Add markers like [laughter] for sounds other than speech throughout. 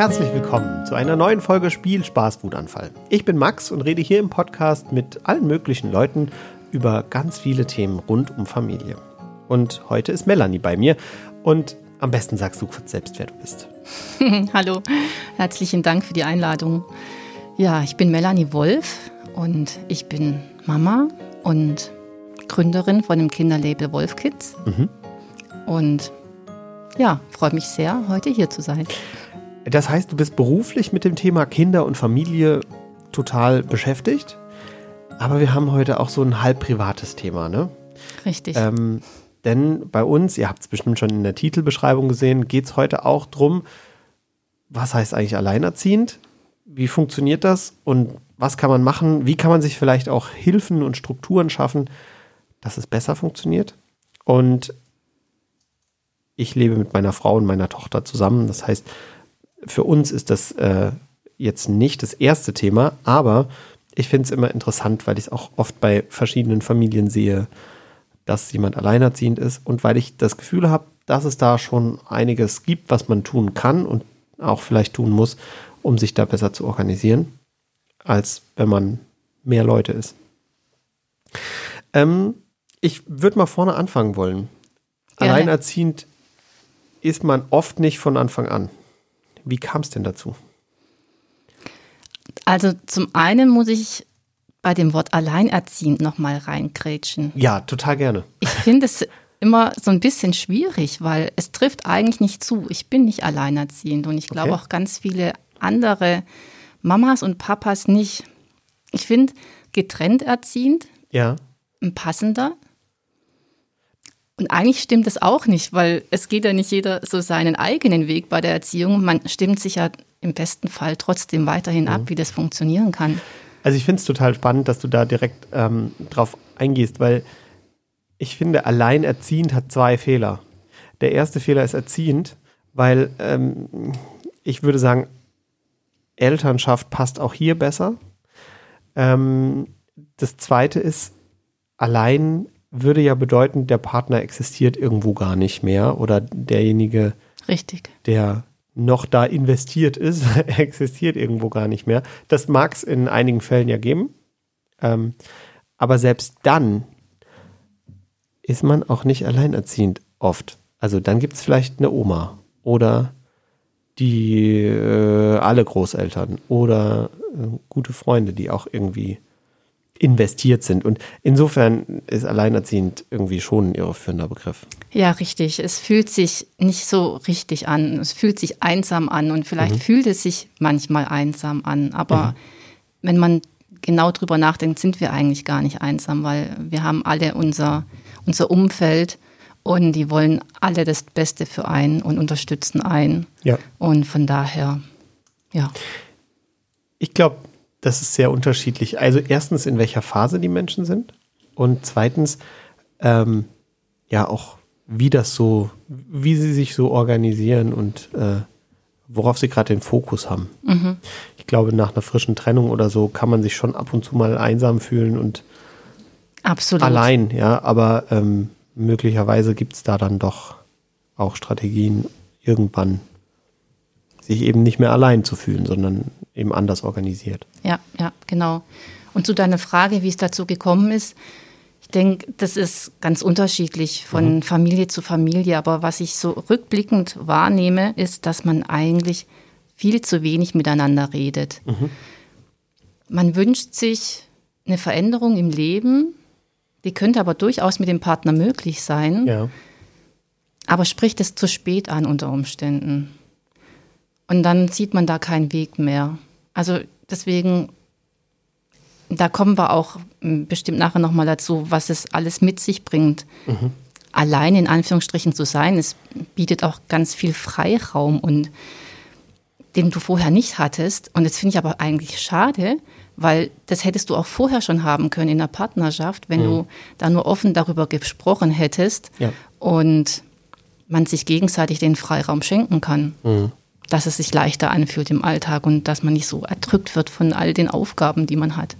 Herzlich willkommen zu einer neuen Folge Spiel Spaß Wutanfall. Ich bin Max und rede hier im Podcast mit allen möglichen Leuten über ganz viele Themen rund um Familie. Und heute ist Melanie bei mir und am besten sagst du kurz selbst, wer du bist. [laughs] Hallo, herzlichen Dank für die Einladung. Ja, ich bin Melanie Wolf und ich bin Mama und Gründerin von dem Kinderlabel Wolf Kids. Mhm. Und ja, freue mich sehr, heute hier zu sein. Das heißt, du bist beruflich mit dem Thema Kinder und Familie total beschäftigt, aber wir haben heute auch so ein halb privates Thema, ne? Richtig. Ähm, denn bei uns, ihr habt es bestimmt schon in der Titelbeschreibung gesehen, geht es heute auch darum, was heißt eigentlich alleinerziehend? Wie funktioniert das? Und was kann man machen? Wie kann man sich vielleicht auch Hilfen und Strukturen schaffen, dass es besser funktioniert? Und ich lebe mit meiner Frau und meiner Tochter zusammen. Das heißt, für uns ist das äh, jetzt nicht das erste Thema, aber ich finde es immer interessant, weil ich es auch oft bei verschiedenen Familien sehe, dass jemand alleinerziehend ist und weil ich das Gefühl habe, dass es da schon einiges gibt, was man tun kann und auch vielleicht tun muss, um sich da besser zu organisieren, als wenn man mehr Leute ist. Ähm, ich würde mal vorne anfangen wollen. Gerne. Alleinerziehend ist man oft nicht von Anfang an. Wie kam es denn dazu? Also zum einen muss ich bei dem Wort alleinerziehend nochmal reingrätschen. Ja, total gerne. Ich finde es immer so ein bisschen schwierig, weil es trifft eigentlich nicht zu. Ich bin nicht alleinerziehend und ich glaube okay. auch ganz viele andere Mamas und Papas nicht. Ich finde getrennt erziehend ja. ein passender. Und eigentlich stimmt das auch nicht, weil es geht ja nicht jeder so seinen eigenen Weg bei der Erziehung. Man stimmt sich ja im besten Fall trotzdem weiterhin ab, mhm. wie das funktionieren kann. Also ich finde es total spannend, dass du da direkt ähm, drauf eingehst, weil ich finde, alleinerziehend hat zwei Fehler. Der erste Fehler ist erziehend, weil ähm, ich würde sagen, Elternschaft passt auch hier besser. Ähm, das zweite ist, allein würde ja bedeuten, der Partner existiert irgendwo gar nicht mehr oder derjenige, Richtig. der noch da investiert ist, [laughs] existiert irgendwo gar nicht mehr. Das mag es in einigen Fällen ja geben. Ähm, aber selbst dann ist man auch nicht alleinerziehend oft. Also dann gibt es vielleicht eine Oma oder die äh, alle Großeltern oder äh, gute Freunde, die auch irgendwie investiert sind. Und insofern ist alleinerziehend irgendwie schon ein irreführender Begriff. Ja, richtig. Es fühlt sich nicht so richtig an. Es fühlt sich einsam an und vielleicht mhm. fühlt es sich manchmal einsam an. Aber mhm. wenn man genau drüber nachdenkt, sind wir eigentlich gar nicht einsam, weil wir haben alle unser, unser Umfeld und die wollen alle das Beste für einen und unterstützen einen. Ja. Und von daher, ja. Ich glaube, das ist sehr unterschiedlich. Also erstens, in welcher Phase die Menschen sind und zweitens, ähm, ja auch, wie das so, wie sie sich so organisieren und äh, worauf sie gerade den Fokus haben. Mhm. Ich glaube, nach einer frischen Trennung oder so kann man sich schon ab und zu mal einsam fühlen und Absolut. allein, ja, aber ähm, möglicherweise gibt es da dann doch auch Strategien, irgendwann sich eben nicht mehr allein zu fühlen, sondern eben anders organisiert. Ja, ja, genau. Und zu deiner Frage, wie es dazu gekommen ist, ich denke, das ist ganz unterschiedlich von mhm. Familie zu Familie. Aber was ich so rückblickend wahrnehme, ist, dass man eigentlich viel zu wenig miteinander redet. Mhm. Man wünscht sich eine Veränderung im Leben, die könnte aber durchaus mit dem Partner möglich sein. Ja. Aber spricht es zu spät an unter Umständen. Und dann sieht man da keinen Weg mehr. Also deswegen, da kommen wir auch hm, bestimmt nachher nochmal dazu, was es alles mit sich bringt. Mhm. Allein in Anführungsstrichen zu sein, es bietet auch ganz viel Freiraum und den du vorher nicht hattest. Und das finde ich aber eigentlich schade, weil das hättest du auch vorher schon haben können in der Partnerschaft, wenn mhm. du da nur offen darüber gesprochen hättest ja. und man sich gegenseitig den Freiraum schenken kann. Mhm dass es sich leichter anfühlt im Alltag und dass man nicht so erdrückt wird von all den Aufgaben, die man hat.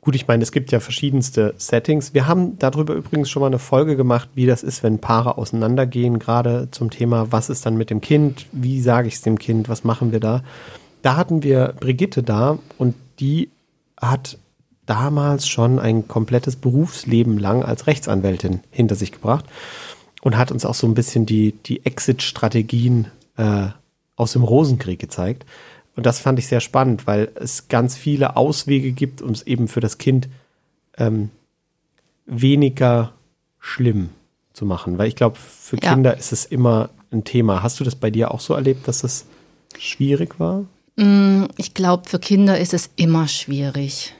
Gut, ich meine, es gibt ja verschiedenste Settings. Wir haben darüber übrigens schon mal eine Folge gemacht, wie das ist, wenn Paare auseinandergehen, gerade zum Thema, was ist dann mit dem Kind, wie sage ich es dem Kind, was machen wir da. Da hatten wir Brigitte da und die hat damals schon ein komplettes Berufsleben lang als Rechtsanwältin hinter sich gebracht und hat uns auch so ein bisschen die, die Exit-Strategien äh, aus dem Rosenkrieg gezeigt. Und das fand ich sehr spannend, weil es ganz viele Auswege gibt, um es eben für das Kind ähm, weniger schlimm zu machen. Weil ich glaube, für Ja. Kinder ist es immer ein Thema. Hast du das bei dir auch so erlebt, dass das schwierig war? Mm, Ich glaube, für Kinder ist es immer schwierig.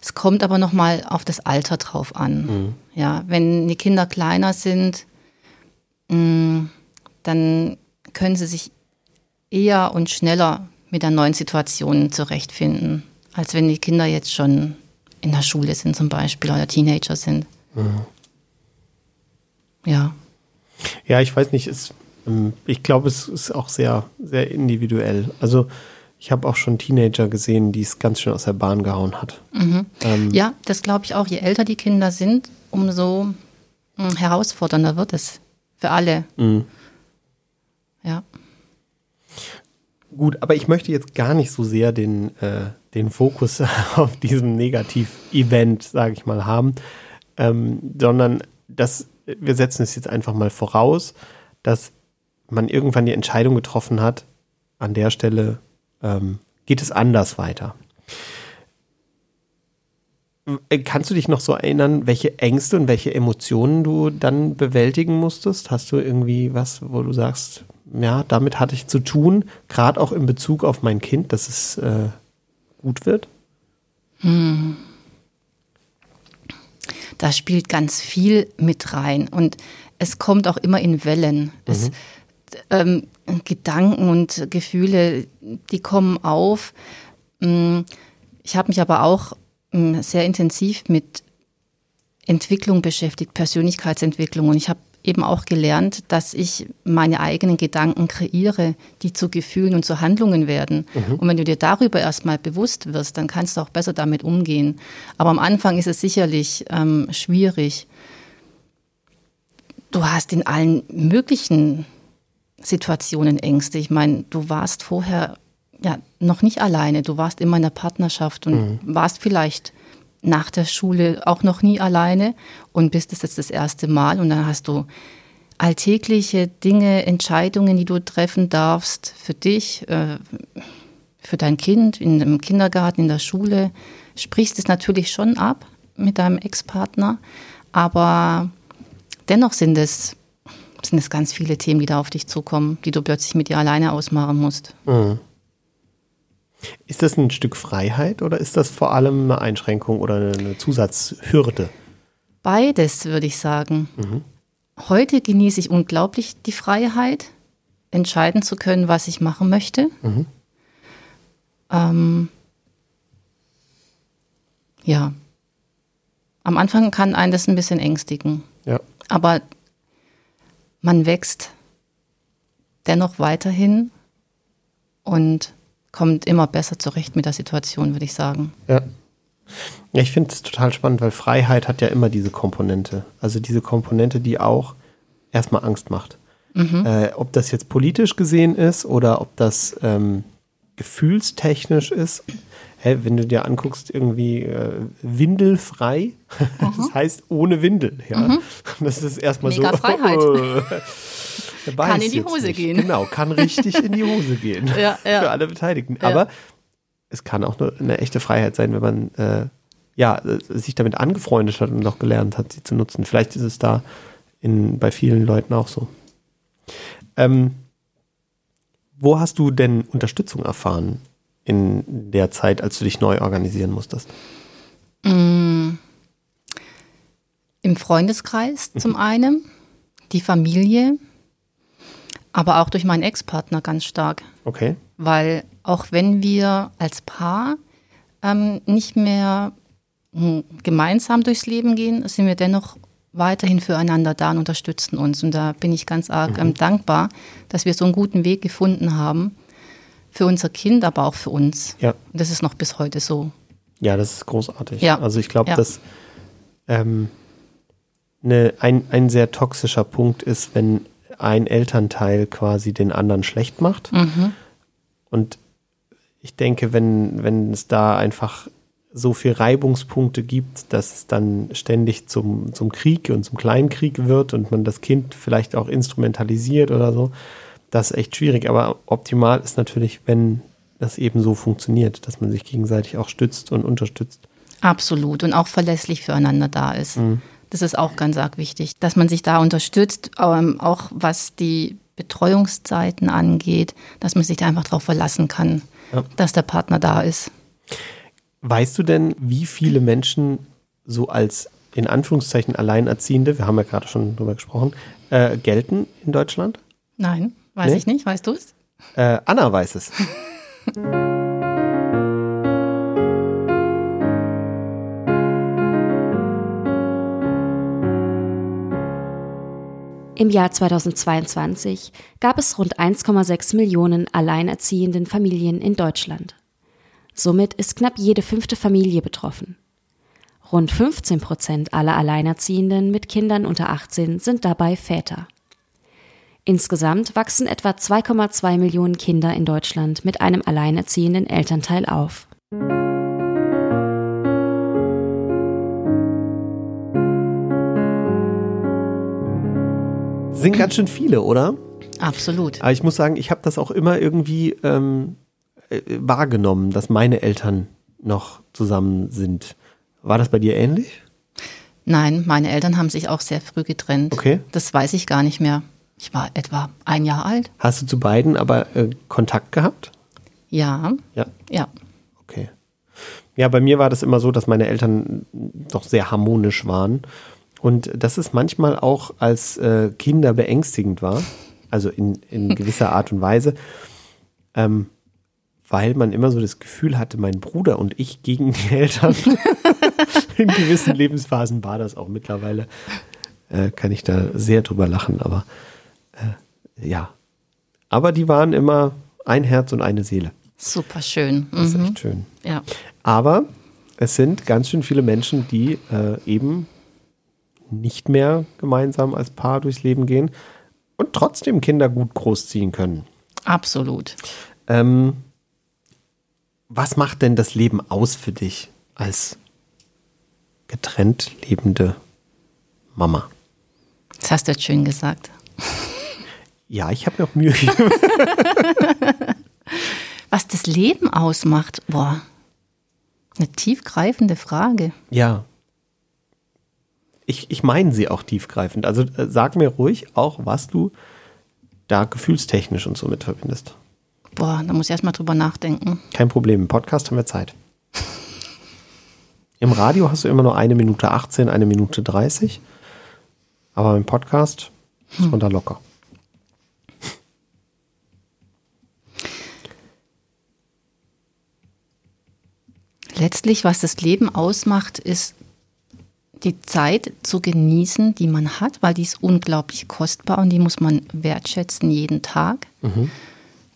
Es kommt aber noch mal auf das Alter drauf an. Ja, wenn die Kinder kleiner sind, mm, dann können sie sich eher und schneller mit der neuen Situation zurechtfinden, als wenn die Kinder jetzt schon in der Schule sind zum Beispiel oder Teenager sind. Ja. Ja, ich weiß nicht, es, ähm, ich glaube, es ist auch sehr, sehr individuell. Also ich habe auch schon Teenager gesehen, die es ganz schön aus der Bahn gehauen hat. Ähm, Ja, das glaube ich auch. Je älter die Kinder sind, umso mm, herausfordernder wird es für alle. Mhm. Ja. Gut, aber ich möchte jetzt gar nicht so sehr den, äh, den Fokus [laughs] auf diesem Negativ-Event, sage ich mal, haben, ähm, sondern dass wir setzen es jetzt einfach mal voraus, dass man irgendwann die Entscheidung getroffen hat, an der Stelle ähm, geht es anders weiter. Äh, Kannst du dich noch so erinnern, welche Ängste und welche Emotionen du dann bewältigen musstest? Hast du irgendwie was, wo du sagst, ja, damit hatte ich zu tun, gerade auch in Bezug auf mein Kind, dass es äh, gut wird? Da spielt ganz viel mit rein und es kommt auch immer in Wellen. Es, ähm, Gedanken und Gefühle, die kommen auf. Mm, Ich habe mich aber auch mm, sehr intensiv mit Entwicklung beschäftigt, Persönlichkeitsentwicklung. Und ich habe eben auch gelernt, dass ich meine eigenen Gedanken kreiere, die zu Gefühlen und zu Handlungen werden. Und wenn du dir darüber erstmal bewusst wirst, dann kannst du auch besser damit umgehen. Aber am Anfang ist es sicherlich ähm, schwierig. Du hast in allen möglichen Situationen Ängste. Ich meine, du warst vorher ja noch nicht alleine. Du warst immer in der Partnerschaft und warst vielleicht nach der Schule auch noch nie alleine und bist es jetzt das erste Mal und dann hast du alltägliche Dinge, Entscheidungen, die du treffen darfst für dich, äh, für dein Kind, in, im Kindergarten, in der Schule. Sprichst es natürlich schon ab mit deinem Ex-Partner, aber dennoch sind es, sind es ganz viele Themen, die da auf dich zukommen, die du plötzlich mit dir alleine ausmachen musst. Ist das ein Stück Freiheit oder ist das vor allem eine Einschränkung oder eine, Zusatzhürde? Beides, würde ich sagen. Heute genieße ich unglaublich die Freiheit, entscheiden zu können, was ich machen möchte. Ähm, ja. Am Anfang kann einen das ein bisschen ängstigen, Ja. aber man wächst dennoch weiterhin und kommt immer besser zurecht mit der Situation, würde ich sagen. Ja. Ja, ich finde es total spannend, weil Freiheit hat ja immer diese Komponente. Also diese Komponente, die auch erstmal Angst macht. Äh, ob das jetzt politisch gesehen ist oder ob das ähm, gefühlstechnisch ist. Hä, wenn du dir anguckst, irgendwie äh, windelfrei, [laughs] das heißt ohne Windel. Ja? Das ist erstmal so. Mega Freiheit. [laughs] [laughs] Kann in die Hose nicht. gehen. Genau, kann richtig in die Hose gehen. [laughs] Ja, ja. Für alle Beteiligten. Ja. Aber es kann auch eine, eine echte Freiheit sein, wenn man äh, ja, sich damit angefreundet hat und noch gelernt hat, sie zu nutzen. Vielleicht ist es da in, bei vielen Leuten auch so. Ähm, wo hast du denn Unterstützung erfahren in der Zeit, als du dich neu organisieren musstest? Im Freundeskreis zum einen, die Familie, aber auch durch meinen Ex-Partner ganz stark. Okay. Weil auch wenn wir als Paar ähm, nicht mehr hm, gemeinsam durchs Leben gehen, sind wir dennoch weiterhin füreinander da und unterstützen uns. Und da bin ich ganz arg ähm, dankbar, dass wir so einen guten Weg gefunden haben. Für unser Kind, aber auch für uns. Ja. Und das ist noch bis heute so. Ja, das ist großartig. Ja. Also ich glaube, Ja. dass ähm, ne, ein, ein sehr toxischer Punkt ist, wenn ein Elternteil quasi den anderen schlecht macht. Mhm. Und ich denke, wenn, wenn es da einfach so viel Reibungspunkte gibt, dass es dann ständig zum, zum Krieg und zum Kleinkrieg wird und man das Kind vielleicht auch instrumentalisiert oder so, das ist echt schwierig. Aber optimal ist natürlich, wenn das eben so funktioniert, dass man sich gegenseitig auch stützt und unterstützt. Absolut. Und auch verlässlich füreinander da ist. Das ist auch ganz arg wichtig, dass man sich da unterstützt, ähm, auch was die Betreuungszeiten angeht, dass man sich da einfach darauf verlassen kann, Ja. dass der Partner da ist. Weißt du denn, wie viele Menschen so als in Anführungszeichen Alleinerziehende, wir haben ja gerade schon drüber gesprochen, äh, gelten in Deutschland? Nein, weiß Nee? ich nicht. Weißt du es? Äh, Anna weiß es. [laughs] Im Jahr 2022 gab es rund 1,6 Millionen alleinerziehenden Familien in Deutschland. Somit ist knapp jede fünfte Familie betroffen. Rund 15 Prozent aller Alleinerziehenden mit Kindern unter 18 sind dabei Väter. Insgesamt wachsen etwa 2,2 Millionen Kinder in Deutschland mit einem alleinerziehenden Elternteil auf. Sind ganz schön viele, oder? Absolut. Aber ich muss sagen, ich habe das auch immer irgendwie ähm, äh, wahrgenommen, dass meine Eltern noch zusammen sind. War das bei dir ähnlich? Nein, meine Eltern haben sich auch sehr früh getrennt. Okay. Das weiß ich gar nicht mehr. Ich war etwa ein Jahr alt. Hast du zu beiden aber äh, Kontakt gehabt? Ja, Ja. ja. Okay. Ja, bei mir war das immer so, dass meine Eltern doch sehr harmonisch waren. Und dass es manchmal auch als äh, Kinder beängstigend war, also in, in [laughs] gewisser Art und Weise, ähm, weil man immer so das Gefühl hatte, mein Bruder und ich gegen die Eltern. [laughs] in gewissen Lebensphasen war das auch mittlerweile. Äh, kann ich da sehr drüber lachen, aber äh, ja. Aber die waren immer ein Herz und eine Seele. Super schön. Das ist Mhm. echt schön. Ja. Aber es sind ganz schön viele Menschen, die äh, eben nicht mehr gemeinsam als Paar durchs Leben gehen und trotzdem Kinder gut großziehen können. Absolut. Ähm, was macht denn das Leben aus für dich als getrennt lebende Mama? Das hast du jetzt schön gesagt. Ja, ich habe mir auch Mühe gegeben. [laughs] Was das Leben ausmacht, boah, eine tiefgreifende Frage. Ja. Ich, ich meine sie auch tiefgreifend. Also äh, sag mir ruhig auch, was du da gefühlstechnisch und so mit verbindest. Boah, da muss ich erst mal drüber nachdenken. Kein Problem, im Podcast haben wir Zeit. Im Radio hast du immer nur eine Minute 18, eine Minute 30. Aber im Podcast ist man da locker. Letztlich, was das Leben ausmacht, ist die Zeit zu genießen, die man hat, weil die ist unglaublich kostbar und die muss man wertschätzen jeden Tag.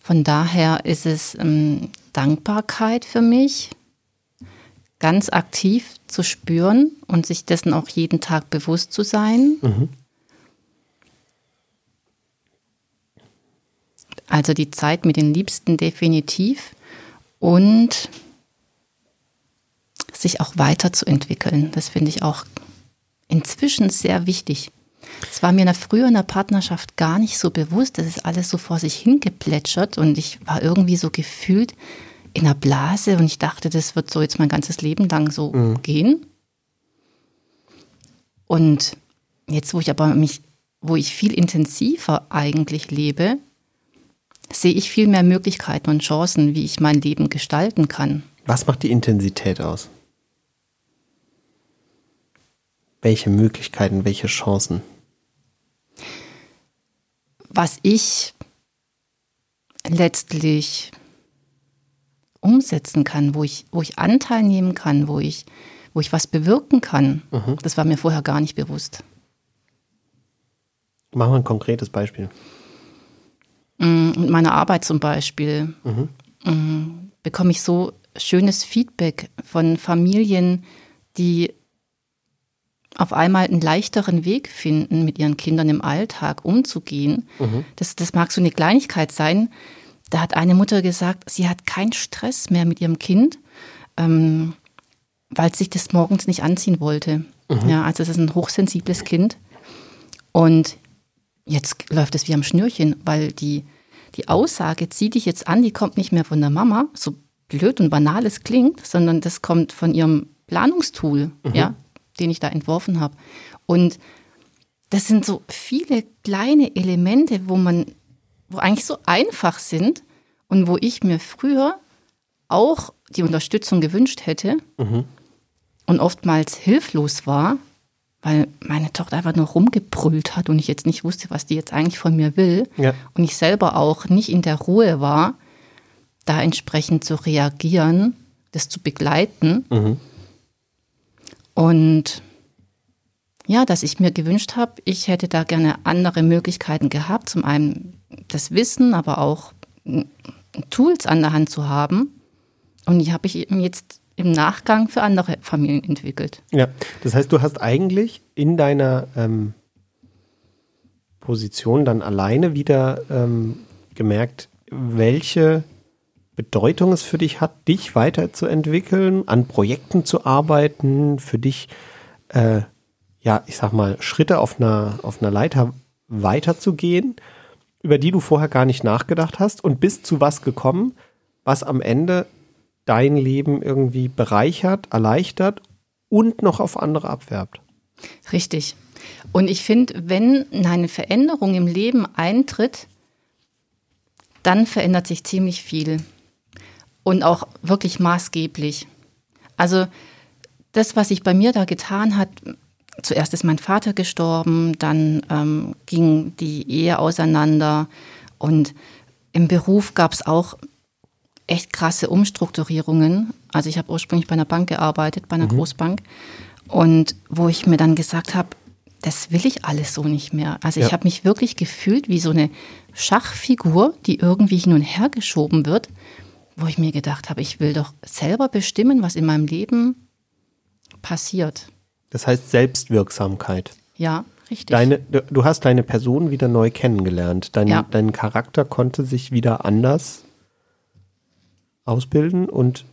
Von daher ist es ähm, Dankbarkeit für mich, ganz aktiv zu spüren und sich dessen auch jeden Tag bewusst zu sein. Also die Zeit mit den Liebsten definitiv und sich auch weiterzuentwickeln. Das finde ich auch inzwischen sehr wichtig. Es war mir in der, früher in der Partnerschaft gar nicht so bewusst. Das ist alles so vor sich hingeplätschert und ich war irgendwie so gefühlt in einer Blase und ich dachte, das wird so jetzt mein ganzes Leben lang so gehen. Und jetzt, wo ich aber mich, wo ich viel intensiver eigentlich lebe, sehe ich viel mehr Möglichkeiten und Chancen, wie ich mein Leben gestalten kann. Was macht die Intensität aus? Welche Möglichkeiten, welche Chancen? was ich letztlich umsetzen kann, wo ich, wo ich Anteil nehmen kann, wo ich, wo ich was bewirken kann, das war mir vorher gar nicht bewusst. Machen wir ein konkretes Beispiel. Mm, Mit meiner Arbeit zum Beispiel mm, bekomme ich so schönes Feedback von Familien, die auf einmal einen leichteren Weg finden, mit ihren Kindern im Alltag umzugehen. Mhm. Das, das mag so eine Kleinigkeit sein. Da hat eine Mutter gesagt, sie hat keinen Stress mehr mit ihrem Kind, ähm, weil sich das morgens nicht anziehen wollte. Mhm. Ja, also es ist ein hochsensibles Kind. Und jetzt läuft es wie am Schnürchen, weil die, die Aussage, zieh dich jetzt an, die kommt nicht mehr von der Mama, so blöd und banal es klingt, sondern das kommt von ihrem Planungstool, mhm. ja, den ich da entworfen habe. Und das sind so viele kleine Elemente, wo man, wo eigentlich so einfach sind und wo ich mir früher auch die Unterstützung gewünscht hätte mhm. und oftmals hilflos war, weil meine Tochter einfach nur rumgebrüllt hat und ich jetzt nicht wusste, was die jetzt eigentlich von mir will. Ja. Und ich selber auch nicht in der Ruhe war, da entsprechend zu reagieren, das zu begleiten. Mhm. Und ja, dass ich mir gewünscht habe, ich hätte da gerne andere Möglichkeiten gehabt. Zum einen das Wissen, aber auch Tools an der Hand zu haben. Und die habe ich eben jetzt im Nachgang für andere Familien entwickelt. Ja, das heißt, du hast eigentlich in deiner ähm, Position dann alleine wieder ähm, gemerkt, welche Bedeutung es für dich hat, dich weiterzuentwickeln, an Projekten zu arbeiten, für dich, äh, ja, ich sag mal, Schritte auf einer, auf einer Leiter weiterzugehen, über die du vorher gar nicht nachgedacht hast und bist zu was gekommen, was am Ende dein Leben irgendwie bereichert, erleichtert und noch auf andere abwerbt. Richtig. Und ich finde, wenn eine Veränderung im Leben eintritt, dann verändert sich ziemlich viel und auch wirklich maßgeblich. Also das, was sich bei mir da getan hat, zuerst ist mein Vater gestorben, dann ähm, ging die Ehe auseinander und im Beruf gab es auch echt krasse Umstrukturierungen. Also ich habe ursprünglich bei einer Bank gearbeitet, bei einer mhm. Großbank und wo ich mir dann gesagt habe, das will ich alles so nicht mehr. Also ja. ich habe mich wirklich gefühlt wie so eine Schachfigur, die irgendwie hin und her geschoben wird wo ich mir gedacht habe, ich will doch selber bestimmen, was in meinem Leben passiert. Das heißt Selbstwirksamkeit. Ja, richtig. Deine, du hast deine Person wieder neu kennengelernt. Dein, ja. dein Charakter konnte sich wieder anders ausbilden und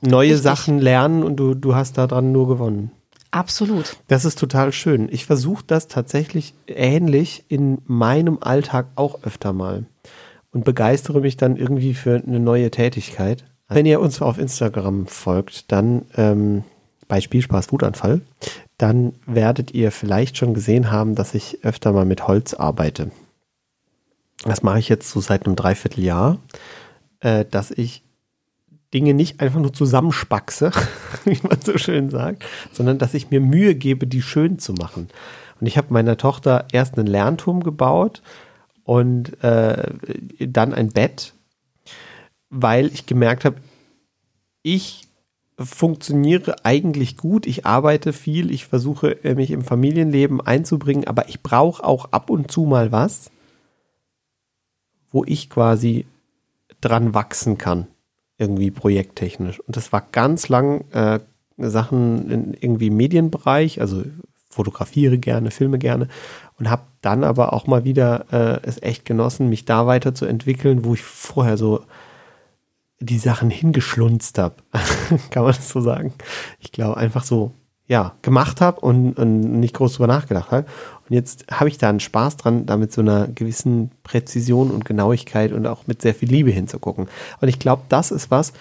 neue richtig. Sachen lernen und du, du hast daran nur gewonnen. Absolut. Das ist total schön. Ich versuche das tatsächlich ähnlich in meinem Alltag auch öfter mal und begeistere mich dann irgendwie für eine neue Tätigkeit. Wenn ihr uns auf Instagram folgt, dann ähm, bei Spielspaß Wutanfall, dann werdet ihr vielleicht schon gesehen haben, dass ich öfter mal mit Holz arbeite. Das mache ich jetzt so seit einem Dreivierteljahr, äh, dass ich Dinge nicht einfach nur zusammenspackse, [laughs] wie man so schön sagt, sondern dass ich mir Mühe gebe, die schön zu machen. Und ich habe meiner Tochter erst einen Lernturm gebaut und äh, dann ein Bett, weil ich gemerkt habe, ich funktioniere eigentlich gut, ich arbeite viel, ich versuche äh, mich im Familienleben einzubringen, aber ich brauche auch ab und zu mal was, wo ich quasi dran wachsen kann, irgendwie projekttechnisch. Und das war ganz lang äh, Sachen in irgendwie Medienbereich, also fotografiere gerne, filme gerne und habe dann aber auch mal wieder äh, es echt genossen, mich da weiterzuentwickeln, wo ich vorher so die Sachen hingeschlunzt habe. [laughs] Kann man das so sagen? Ich glaube, einfach so, ja, gemacht habe und, und, nicht groß drüber nachgedacht habe. Und jetzt habe ich da einen Spaß dran, da mit so einer gewissen Präzision und Genauigkeit und auch mit sehr viel Liebe hinzugucken. Und ich glaube, das ist was,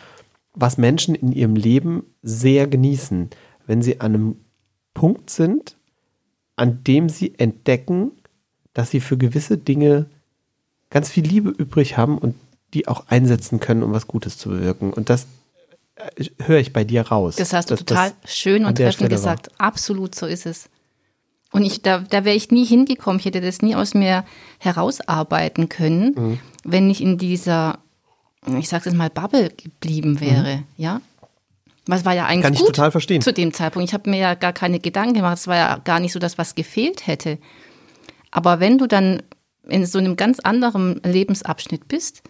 was Menschen in ihrem Leben sehr genießen, wenn sie an einem Punkt sind, an dem sie entdecken, dass sie für gewisse Dinge ganz viel Liebe übrig haben und die auch einsetzen können, um was Gutes zu bewirken. Und das äh, höre ich bei dir raus. Das hast du total schön und treffend gesagt. War. Absolut, so ist es. Und ich, da, da wäre ich nie hingekommen. Ich hätte das nie aus mir herausarbeiten können, mhm. wenn ich in dieser, ich sage es mal, Bubble geblieben wäre. Mhm. Ja, was war ja eigentlich Kann ich gut total verstehen. zu dem Zeitpunkt. Ich habe mir ja gar keine Gedanken gemacht. Es war ja gar nicht so das, was gefehlt hätte. Aber wenn du dann in so einem ganz anderen Lebensabschnitt bist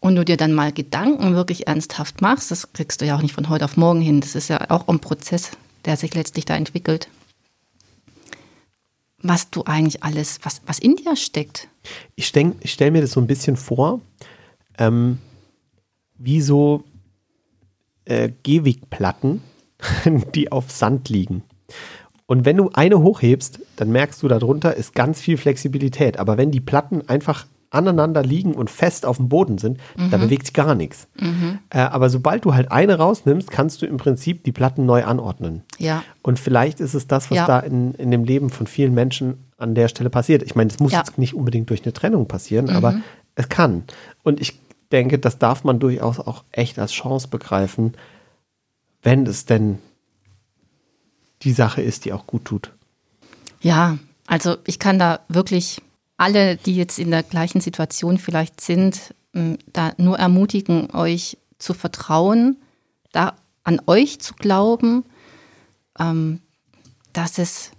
und du dir dann mal Gedanken wirklich ernsthaft machst, das kriegst du ja auch nicht von heute auf morgen hin. Das ist ja auch ein Prozess, der sich letztlich da entwickelt. Was du eigentlich alles, was, was in dir steckt. Ich, ich stelle mir das so ein bisschen vor, ähm, wie so äh, Gehwegplatten, [laughs] die auf Sand liegen. Und wenn du eine hochhebst, dann merkst du, darunter ist ganz viel Flexibilität. Aber wenn die Platten einfach aneinander liegen und fest auf dem Boden sind, mhm. da bewegt sich gar nichts. Mhm. Äh, aber sobald du halt eine rausnimmst, kannst du im Prinzip die Platten neu anordnen. Ja. Und vielleicht ist es das, was ja. da in, in dem Leben von vielen Menschen an der Stelle passiert. Ich meine, es muss ja. jetzt nicht unbedingt durch eine Trennung passieren, mhm. aber es kann. Und ich denke, das darf man durchaus auch echt als Chance begreifen, wenn es denn die Sache ist, die auch gut tut. Ja, also ich kann da wirklich alle, die jetzt in der gleichen Situation vielleicht sind, da nur ermutigen, euch zu vertrauen, da an euch zu glauben, ähm, dass es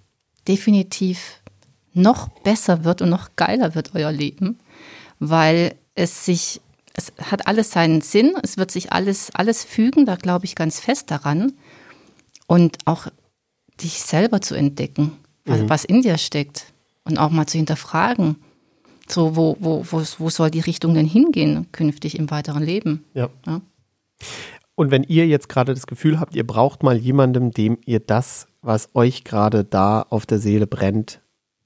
definitiv noch besser wird und noch geiler wird, euer Leben, weil es sich, es hat alles seinen Sinn, es wird sich alles, alles fügen, da glaube ich ganz fest daran. Und auch dich selber zu entdecken, was, mhm. was in dir steckt und auch mal zu hinterfragen. So, wo, wo, wo, wo soll die Richtung denn hingehen künftig im weiteren Leben? Ja. ja. Und wenn ihr jetzt gerade das Gefühl habt, ihr braucht mal jemandem, dem ihr das, was euch gerade da auf der Seele brennt,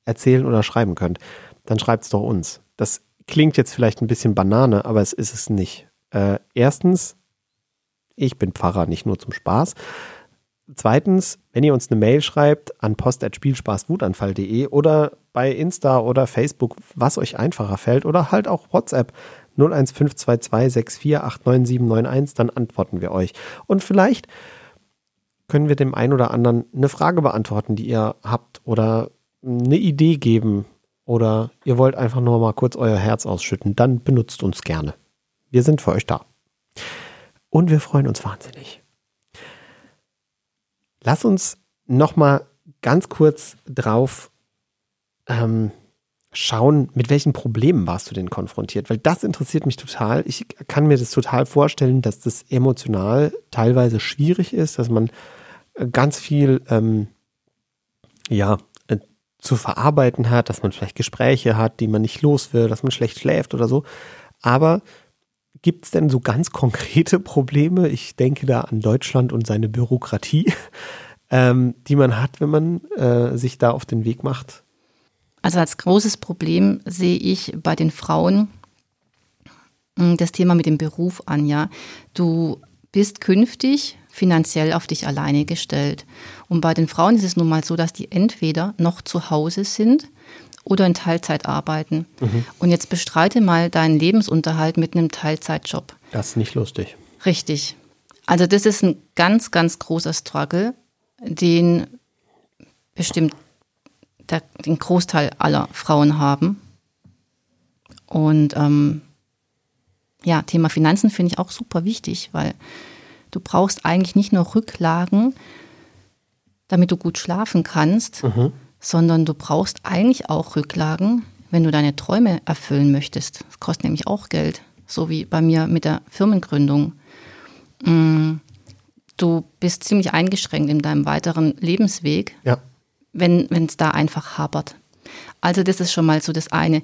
erzählen oder schreiben könnt, dann schreibt es doch uns. Das klingt jetzt vielleicht ein bisschen Banane, aber es ist es nicht. Äh, erstens, ich bin Pfarrer nicht nur zum Spaß, Zweitens, wenn ihr uns eine Mail schreibt an post.spielspaßwutanfall.de oder bei Insta oder Facebook, was euch einfacher fällt, oder halt auch WhatsApp 01522 648991, dann antworten wir euch. Und vielleicht können wir dem einen oder anderen eine Frage beantworten, die ihr habt oder eine Idee geben oder ihr wollt einfach nur mal kurz euer Herz ausschütten, dann benutzt uns gerne. Wir sind für euch da. Und wir freuen uns wahnsinnig. Lass uns noch mal ganz kurz drauf ähm, schauen, mit welchen Problemen warst du denn konfrontiert? Weil das interessiert mich total. Ich kann mir das total vorstellen, dass das emotional teilweise schwierig ist, dass man äh, ganz viel ähm, ja, zu verarbeiten hat, dass man vielleicht Gespräche hat, die man nicht los will, dass man schlecht schläft oder so. Aber Gibt es denn so ganz konkrete Probleme? Ich denke da an Deutschland und seine Bürokratie, [laughs] ähm, die man hat, wenn man äh, sich da auf den Weg macht. Also als großes Problem sehe ich bei den Frauen hm, das Thema mit dem Beruf an. Ja, du bist künftig finanziell auf dich alleine gestellt. Und bei den Frauen ist es nun mal so, dass die entweder noch zu Hause sind oder in Teilzeit arbeiten. Mhm. Und jetzt bestreite mal deinen Lebensunterhalt mit einem Teilzeitjob. Das ist nicht lustig. Richtig. Also das ist ein ganz, ganz großer Struggle, den bestimmt der, den Großteil aller Frauen haben. Und ähm, ja, Thema Finanzen finde ich auch super wichtig, weil du brauchst eigentlich nicht nur Rücklagen, damit du gut schlafen kannst, mhm sondern du brauchst eigentlich auch Rücklagen, wenn du deine Träume erfüllen möchtest. Das kostet nämlich auch Geld, so wie bei mir mit der Firmengründung. Mm, du bist ziemlich eingeschränkt in deinem weiteren Lebensweg, ja. wenn es da einfach hapert. Also das ist schon mal so das eine.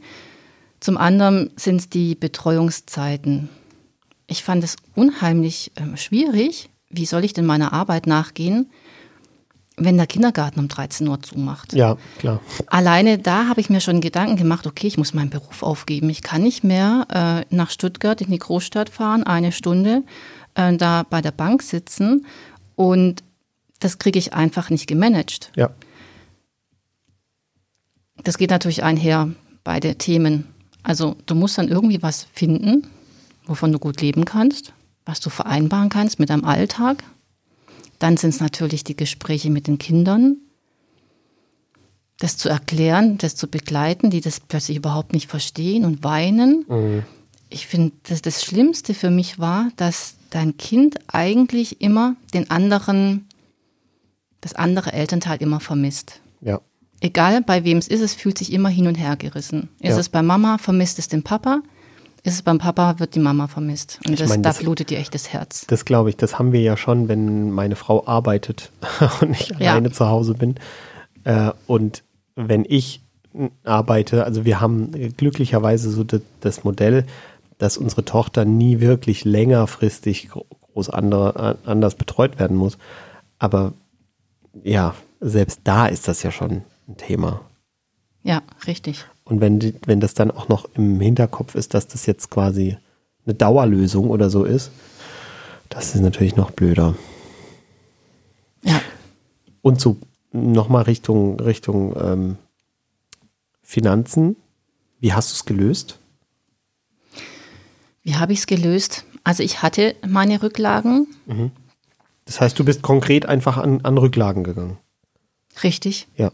Zum anderen sind es die Betreuungszeiten. Ich fand es unheimlich äh, schwierig. Wie soll ich denn meiner Arbeit nachgehen, wenn der Kindergarten um 13 Uhr zumacht. Ja, klar. Alleine da habe ich mir schon Gedanken gemacht, okay, ich muss meinen Beruf aufgeben. Ich kann nicht mehr äh, nach Stuttgart in die Großstadt fahren, eine Stunde äh, da bei der Bank sitzen und das kriege ich einfach nicht gemanagt. Ja. Das geht natürlich einher, beide Themen. Also du musst dann irgendwie was finden, wovon du gut leben kannst, was du vereinbaren kannst mit deinem Alltag, dann sind es natürlich die Gespräche mit den Kindern, das zu erklären, das zu begleiten, die das plötzlich überhaupt nicht verstehen und weinen. Mhm. Ich finde, dass das Schlimmste für mich war, dass dein Kind eigentlich immer den anderen, das andere Elternteil immer vermisst. Ja. Egal bei wem es ist, es fühlt sich immer hin und her gerissen. Ist ja. es bei Mama, vermisst es den Papa? Ist es beim Papa, wird die Mama vermisst. Und das, meine, da das- blutet dir echt das Herz. Das glaube ich, das haben wir ja schon, wenn meine Frau arbeitet [laughs] und ich Ja. alleine zu Hause bin. Äh, und wenn ich arbeite, also wir haben glücklicherweise so das, das Modell, dass unsere Tochter nie wirklich längerfristig gro- groß andere, äh, anders betreut werden muss. Aber ja, selbst da ist das ja schon ein Thema. Ja, richtig. Und wenn, die, wenn das dann auch noch im Hinterkopf ist, dass das jetzt quasi eine Dauerlösung oder so ist, das ist natürlich noch blöder. Ja. Und so nochmal Richtung, Richtung ähm, Finanzen. Wie hast du es gelöst? Wie habe ich es gelöst? Also ich hatte meine Rücklagen, Das heißt, du bist konkret einfach an, an Rücklagen gegangen. richtig. Ja.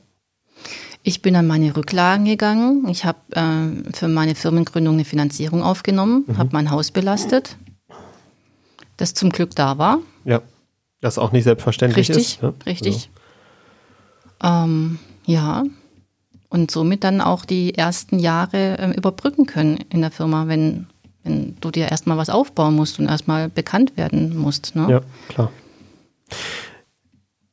Ich bin an meine Rücklagen gegangen. Ich habe äh, für meine Firmengründung eine Finanzierung aufgenommen, habe mein Haus belastet, das zum Glück da war. Ja. Das auch nicht selbstverständlich Richtig, ist. ne? richtig. Ähm, ja. Und somit dann auch die ersten Jahre ähm, überbrücken können in der Firma, wenn, wenn du dir erstmal was aufbauen musst und erstmal bekannt werden musst. Ne? Ja, klar.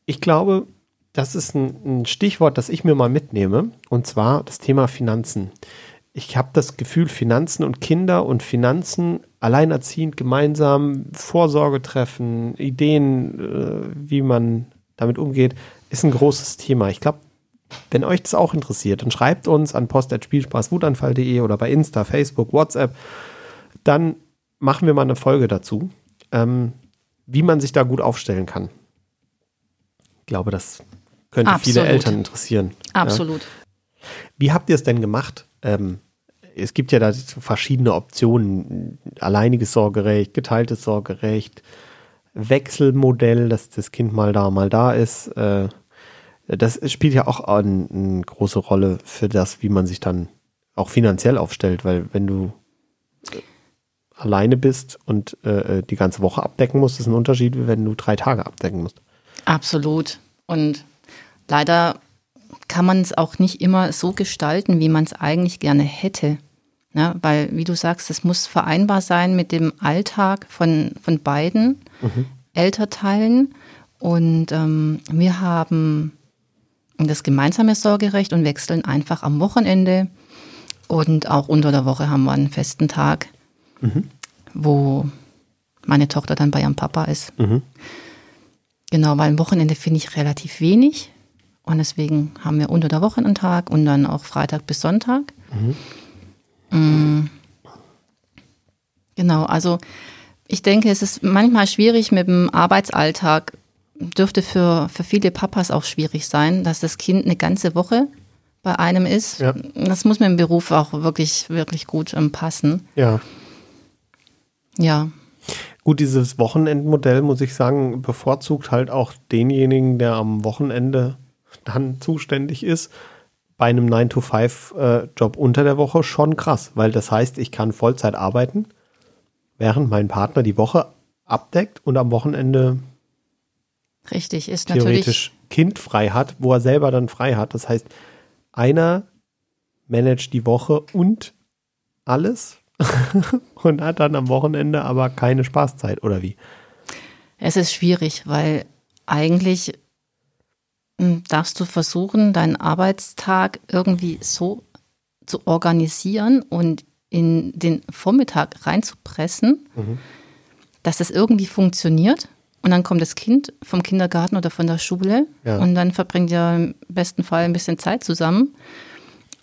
Ich glaube, das ist ein, ein Stichwort, das ich mir mal mitnehme, und zwar das Thema Finanzen. Ich habe das Gefühl, Finanzen und Kinder und Finanzen alleinerziehend gemeinsam Vorsorge treffen, Ideen, äh, wie man damit umgeht, ist ein großes Thema. Ich glaube, wenn euch das auch interessiert, dann schreibt uns an post.spielspaßwutanfall.de oder bei Insta, Facebook, WhatsApp. Dann machen wir mal eine Folge dazu, ähm, wie man sich da gut aufstellen kann. Ich glaube, das könnte viele Absolut. Eltern interessieren. Ja? Absolut. Wie habt ihr es denn gemacht? Ähm, es gibt ja da verschiedene Optionen. Alleiniges Sorgerecht, geteiltes Sorgerecht, Wechselmodell, dass das Kind mal da, mal da ist. Äh, das spielt ja auch eine, eine große Rolle für das, wie man sich dann auch finanziell aufstellt, weil wenn du äh, alleine bist und äh, die ganze Woche abdecken musst, ist ein Unterschied, wie wenn du drei Tage abdecken musst. Absolut. Und leider kann man es auch nicht immer so gestalten, wie man es eigentlich gerne hätte. Ja, weil, wie du sagst, es muss vereinbar sein mit dem Alltag von, von beiden Elternteilen. Und ähm, wir haben das gemeinsame Sorgerecht und wechseln einfach am Wochenende. Und auch unter der Woche haben wir einen festen Tag, wo meine Tochter dann bei ihrem Papa ist. Genau, weil am Wochenende finde ich relativ wenig. Und deswegen haben wir unter der Woche einen Tag und dann auch Freitag bis Sonntag. Mm. Genau, also ich denke, es ist manchmal schwierig mit dem Arbeitsalltag. Dürfte für, für viele Papas auch schwierig sein, dass das Kind eine ganze Woche bei einem ist. Ja. Das muss mit dem Beruf auch wirklich, wirklich gut ähm, passen. Ja. Ja, Gut, dieses Wochenendmodell, muss ich sagen, bevorzugt halt auch denjenigen, der am Wochenende dann zuständig ist. Bei einem 9-to-5-Job unter der Woche schon krass, weil das heißt, ich kann Vollzeit arbeiten, während mein Partner die Woche abdeckt und am Wochenende richtig, ist natürlich. theoretisch Kind frei hat, wo er selber dann frei hat. Das heißt, einer managt die Woche und alles [laughs] und hat dann am Wochenende aber keine Spaßzeit, oder wie? Es ist schwierig, weil eigentlich darfst du versuchen, deinen Arbeitstag irgendwie so zu organisieren und in den Vormittag reinzupressen, dass es irgendwie funktioniert. Und dann kommt das Kind vom Kindergarten oder von der Schule Ja. und dann verbringt ihr im besten Fall ein bisschen Zeit zusammen.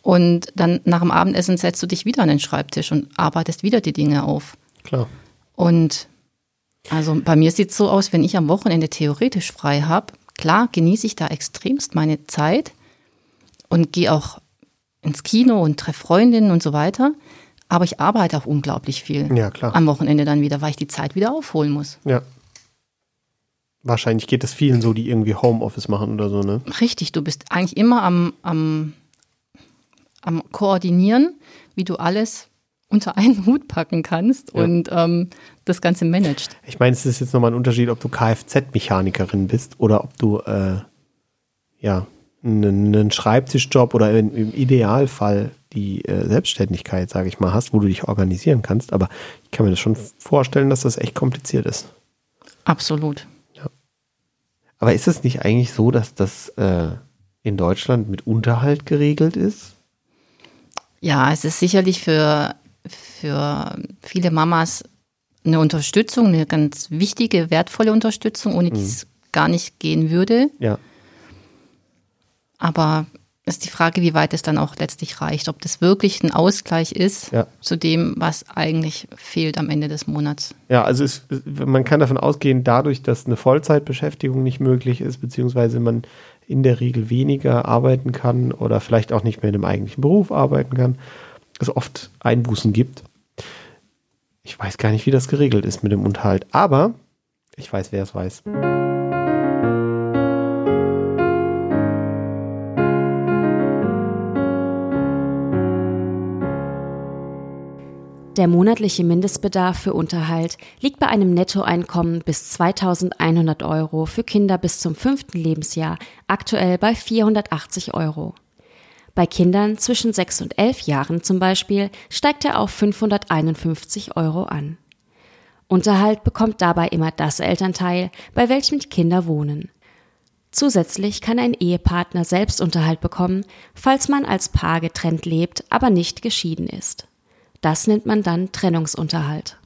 Und dann nach dem Abendessen setzt du dich wieder an den Schreibtisch und arbeitest wieder die Dinge auf. Klar. Und also bei mir sieht es so aus, wenn ich am Wochenende theoretisch frei habe, klar genieße ich da extremst meine Zeit und gehe auch ins Kino und treffe Freundinnen und so weiter. Aber ich arbeite auch unglaublich viel Ja, klar. am Wochenende dann wieder, weil ich die Zeit wieder aufholen muss. Ja. Wahrscheinlich geht es vielen so, die irgendwie Homeoffice machen oder so, ne? Richtig, du bist eigentlich immer am, am, am Koordinieren, wie du alles unter einen [laughs] Hut packen kannst Ja. und ähm, das Ganze managst. Ich meine, es ist jetzt nochmal ein Unterschied, ob du Kfz-Mechanikerin bist oder ob du, äh, ja, einen, Schreibtischjob oder in, im Idealfall die äh, Selbstständigkeit, sage ich mal, hast, wo du dich organisieren kannst. Aber ich kann mir das schon vorstellen, dass das echt kompliziert ist. Absolut. Aber ist es nicht eigentlich so, dass das äh, in Deutschland mit Unterhalt geregelt ist? Ja, es ist sicherlich für, für viele Mamas eine Unterstützung, eine ganz wichtige, wertvolle Unterstützung, ohne die es gar nicht gehen würde. Ja. Aber ist die Frage, wie weit es dann auch letztlich reicht, ob das wirklich ein Ausgleich ist Ja. zu dem, was eigentlich fehlt am Ende des Monats. Ja, also es, man kann davon ausgehen, dadurch, dass eine Vollzeitbeschäftigung nicht möglich ist, beziehungsweise man in der Regel weniger arbeiten kann oder vielleicht auch nicht mehr in dem eigentlichen Beruf arbeiten kann, es oft Einbußen gibt. Ich weiß gar nicht, wie das geregelt ist mit dem Unterhalt, aber ich weiß, wer es weiß. Der monatliche Mindestbedarf für Unterhalt liegt bei einem Nettoeinkommen bis 2100 Euro für Kinder bis zum fünften Lebensjahr aktuell bei 480 Euro. Bei Kindern zwischen 6 und 11 Jahren zum Beispiel steigt er auf 551 Euro an. Unterhalt bekommt dabei immer das Elternteil, bei welchem die Kinder wohnen. Zusätzlich kann ein Ehepartner Selbstunterhalt bekommen, falls man als Paar getrennt lebt, aber nicht geschieden ist. Das nennt man dann Trennungsunterhalt.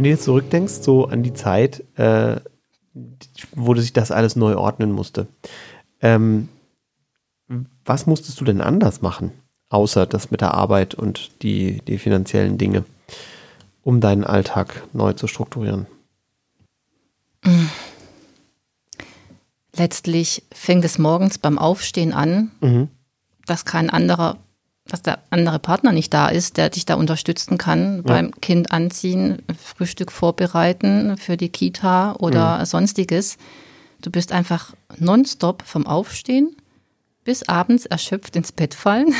Wenn du jetzt zurückdenkst, so an die Zeit, äh, wo sich das alles neu ordnen musste, ähm, was musstest du denn anders machen, außer das mit der Arbeit und die, die finanziellen Dinge, um deinen Alltag neu zu strukturieren? Letztlich fängt es morgens beim Aufstehen an, Mhm. dass kein anderer, dass der andere Partner nicht da ist, der dich da unterstützen kann beim Kind anziehen, Frühstück vorbereiten für die Kita oder sonstiges. Du bist einfach nonstop vom Aufstehen bis abends erschöpft ins Bett fallen.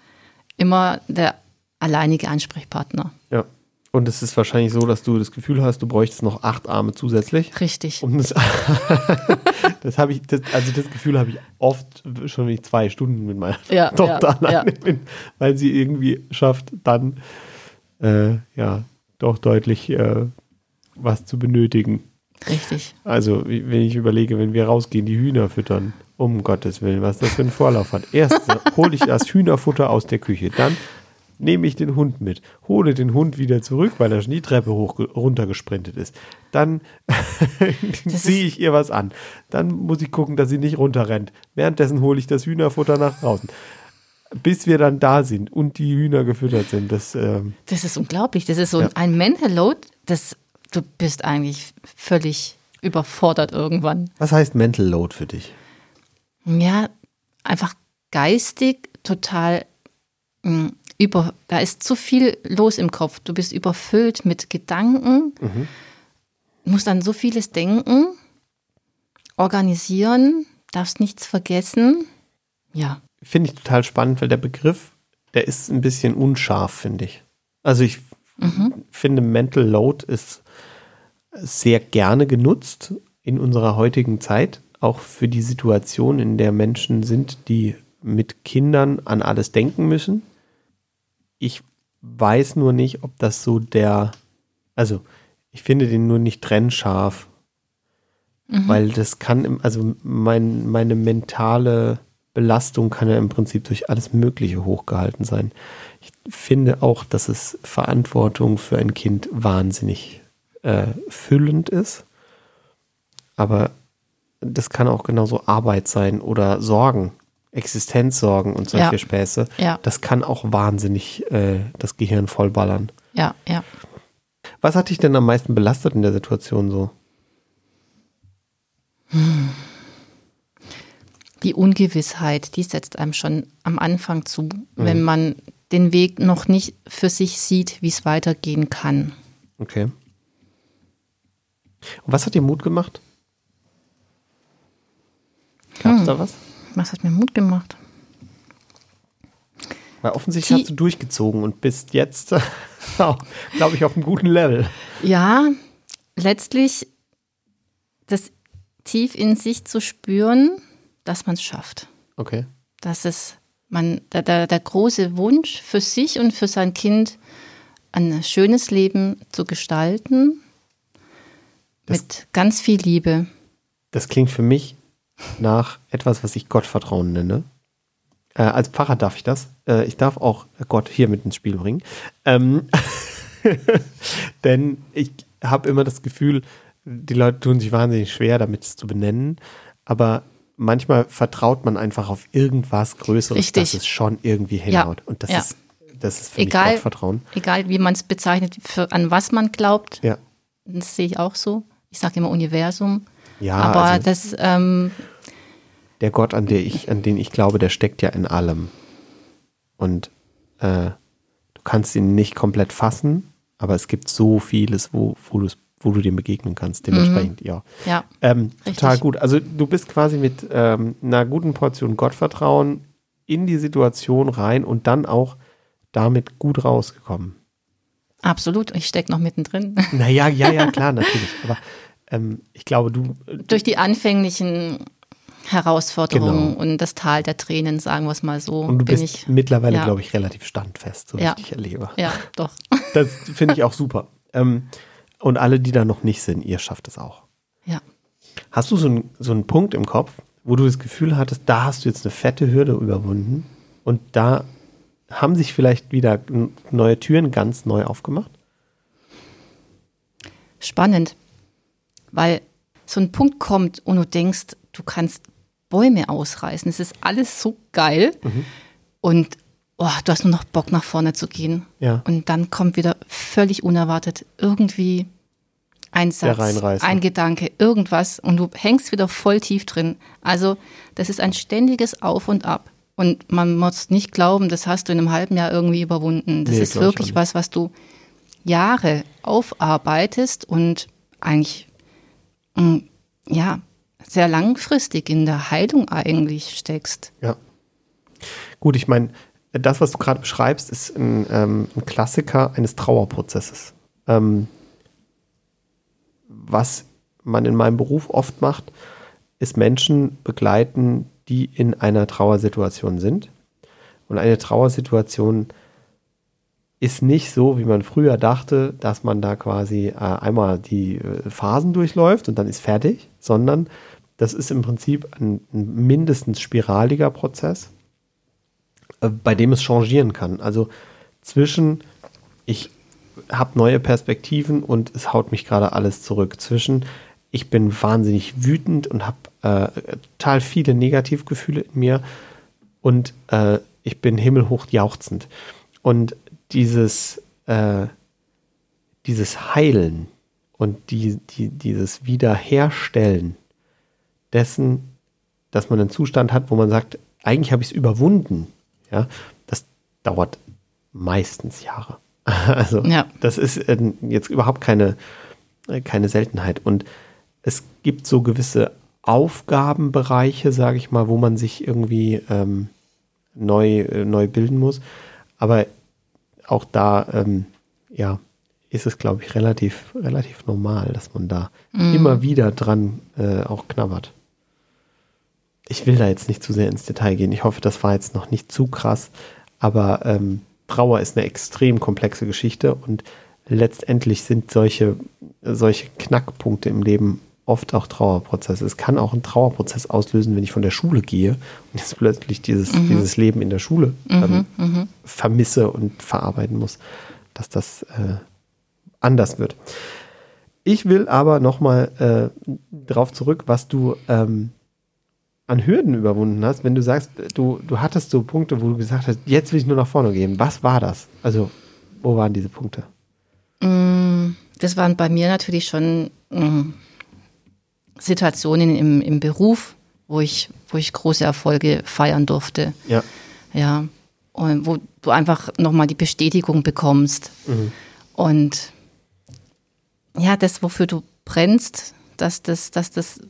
[laughs] Immer der alleinige Ansprechpartner. Ja. Und es ist wahrscheinlich so, dass du das Gefühl hast, du bräuchtest noch acht Arme zusätzlich. Richtig. Um das, [laughs] das habe ich, das, also das Gefühl habe ich oft schon, wenn ich zwei Stunden mit meiner Ja, Tochter ja, alleine ja. bin, weil sie irgendwie schafft, dann äh, ja doch deutlich äh, was zu benötigen. Richtig. Also, wenn ich überlege, wenn wir rausgehen, die Hühner füttern, um Gottes Willen, was das für einen Vorlauf hat. Erst [laughs] hole ich das Hühnerfutter aus der Küche, dann nehme ich den Hund mit, hole den Hund wieder zurück, weil er schon die Treppe hoch runtergesprintet ist. Dann [laughs] ziehe ich ihr was an. Dann muss ich gucken, dass sie nicht runterrennt. Währenddessen hole ich das Hühnerfutter nach draußen. Bis wir dann da sind und die Hühner gefüttert sind. Das, ähm, Das ist unglaublich. Das ist so Ja. ein Mental Load, das du bist eigentlich völlig überfordert irgendwann. was heißt Mental Load für dich? Ja, einfach geistig total mh, über, da ist zu viel los im Kopf. Du bist überfüllt mit Gedanken, musst an so vieles denken, organisieren, darfst nichts vergessen. Ja, finde ich total spannend, weil der Begriff, der ist ein bisschen unscharf, finde ich. Also ich finde, Mental Load ist sehr gerne genutzt in unserer heutigen Zeit, auch für die Situation, in der Menschen sind, die mit Kindern an alles denken müssen. Ich weiß nur nicht, ob das so der, also ich finde den nur nicht trennscharf, weil das kann, also mein, meine mentale Belastung kann ja im Prinzip durch alles Mögliche hochgehalten sein. Ich finde auch, dass es Verantwortung für ein Kind wahnsinnig äh, füllend ist. Aber das kann auch genauso Arbeit sein oder Sorgen, Existenzsorgen und solche Ja. Späße. Ja. Das kann auch wahnsinnig äh, das Gehirn vollballern. ja, ja. Was hat dich denn am meisten belastet in der Situation so? Die Ungewissheit, die setzt einem schon am Anfang zu, wenn man den Weg noch nicht für sich sieht, wie es weitergehen kann. Okay. Und was hat dir Mut gemacht? Gab es Hm. da was? Was hat mir Mut gemacht? Weil offensichtlich Die- hast du durchgezogen und bist jetzt, [laughs] glaube ich, auf einem guten Level. Ja, letztlich das tief in sich zu spüren, dass man es schafft. Okay. Dass es man, der, der, der große Wunsch für sich und für sein Kind, ein schönes Leben zu gestalten, Das- mit ganz viel Liebe. Das klingt für mich nach etwas, was ich Gottvertrauen nenne. Äh, als Pfarrer darf ich das. Äh, ich darf auch Gott hier mit ins Spiel bringen. Ähm, [laughs] denn ich habe immer das Gefühl, die Leute tun sich wahnsinnig schwer, damit es zu benennen. Aber manchmal vertraut man einfach auf irgendwas Größeres, Richtig. dass es schon irgendwie hinhaut. Und das Ja. ist, das ist für Egal. mich Gottvertrauen. Egal wie man es bezeichnet, für, an was man glaubt, Ja. das sehe ich auch so. Ich sage immer Universum. Ja, aber also das, ähm, der Gott, an, der ich, an den ich glaube, der steckt ja in allem. Und äh, du kannst ihn nicht komplett fassen, aber es gibt so vieles, wo, wo, wo du dem begegnen kannst. Dementsprechend, ja. ja, Ähm, total gut. Also du bist quasi mit ähm, einer guten Portion Gottvertrauen in die Situation rein und dann auch damit gut rausgekommen. absolut. Ich stecke noch mittendrin. Naja, ja, ja, klar, [laughs] natürlich. Aber ähm, ich glaube, du, Durch die anfänglichen Herausforderungen Genau. und das Tal der Tränen, sagen wir es mal so, und du bin bist ich. mittlerweile, ja. glaube ich, relativ standfest, so wie Ja. ich dich erlebe. Ja, doch. [laughs] Das finde ich auch super. Ähm, und alle, die da noch nicht sind, ihr schafft es auch. Ja. Hast du so, ein, so einen Punkt im Kopf, wo du das Gefühl hattest, da hast du jetzt eine fette Hürde überwunden und da haben sich vielleicht wieder neue Türen ganz neu aufgemacht? Spannend, weil so ein Punkt kommt und du denkst, du kannst Bäume ausreißen. Es ist alles so geil und oh, du hast nur noch Bock nach vorne zu gehen. Ja. Und dann kommt wieder völlig unerwartet irgendwie ein Satz, ein Gedanke, irgendwas und du hängst wieder voll tief drin. Also das ist ein ständiges Auf und Ab. Und man muss nicht glauben, das hast du in einem halben Jahr irgendwie überwunden. Das Nee, ist wirklich was, was du Jahre aufarbeitest und eigentlich mm, ja sehr langfristig in der Heilung eigentlich steckst. Ja. Gut, ich meine, das, was du gerade beschreibst, ist ein, ähm, ein Klassiker eines Trauerprozesses. Ähm, was man in meinem Beruf oft macht, ist Menschen begleiten, die in einer Trauersituation sind. Und eine Trauersituation ist nicht so, wie man früher dachte, dass man da quasi äh, einmal die äh, Phasen durchläuft und dann ist fertig, sondern das ist im Prinzip ein, mindestens spiraliger Prozess, äh, bei dem es changieren kann. Also zwischen, ich habe neue Perspektiven und es haut mich gerade alles zurück. Zwischen, ich bin wahnsinnig wütend und habe äh, total viele Negativgefühle in mir und äh, ich bin himmelhoch jauchzend. Und dieses, äh, dieses Heilen und die, die, dieses Wiederherstellen dessen, dass man einen Zustand hat, wo man sagt, eigentlich habe ich es überwunden, ja, das dauert meistens Jahre. [laughs] Also Ja. das ist äh, jetzt überhaupt keine, äh, keine Seltenheit. Und es gibt so gewisse Aufgabenbereiche, sage ich mal, wo man sich irgendwie ähm, neu, äh, neu bilden muss. Aber auch da, ähm, ja, ist es, glaube ich, relativ, relativ normal, dass man da immer wieder dran äh, auch knabbert. Ich will da jetzt nicht zu sehr ins Detail gehen. Ich hoffe, das war jetzt noch nicht zu krass. Aber ähm, Trauer ist eine extrem komplexe Geschichte und letztendlich sind solche, solche Knackpunkte im Leben oft auch Trauerprozesse. Es kann auch einen Trauerprozess auslösen, wenn ich von der Schule gehe und jetzt plötzlich dieses, dieses Leben in der Schule ähm, vermisse und verarbeiten muss, dass das äh, anders wird. Ich will aber nochmal äh, darauf zurück, was du ähm, an Hürden überwunden hast, wenn du sagst, du, du hattest so Punkte, wo du gesagt hast, jetzt will ich nur nach vorne gehen. Was war das? Also, wo waren diese Punkte? Das waren bei mir natürlich schon mm, Situationen im, im Beruf, wo ich, wo ich große Erfolge feiern durfte. Ja. Ja. Und wo du einfach nochmal die Bestätigung bekommst. Und ja, das, wofür du brennst, dass das, dass das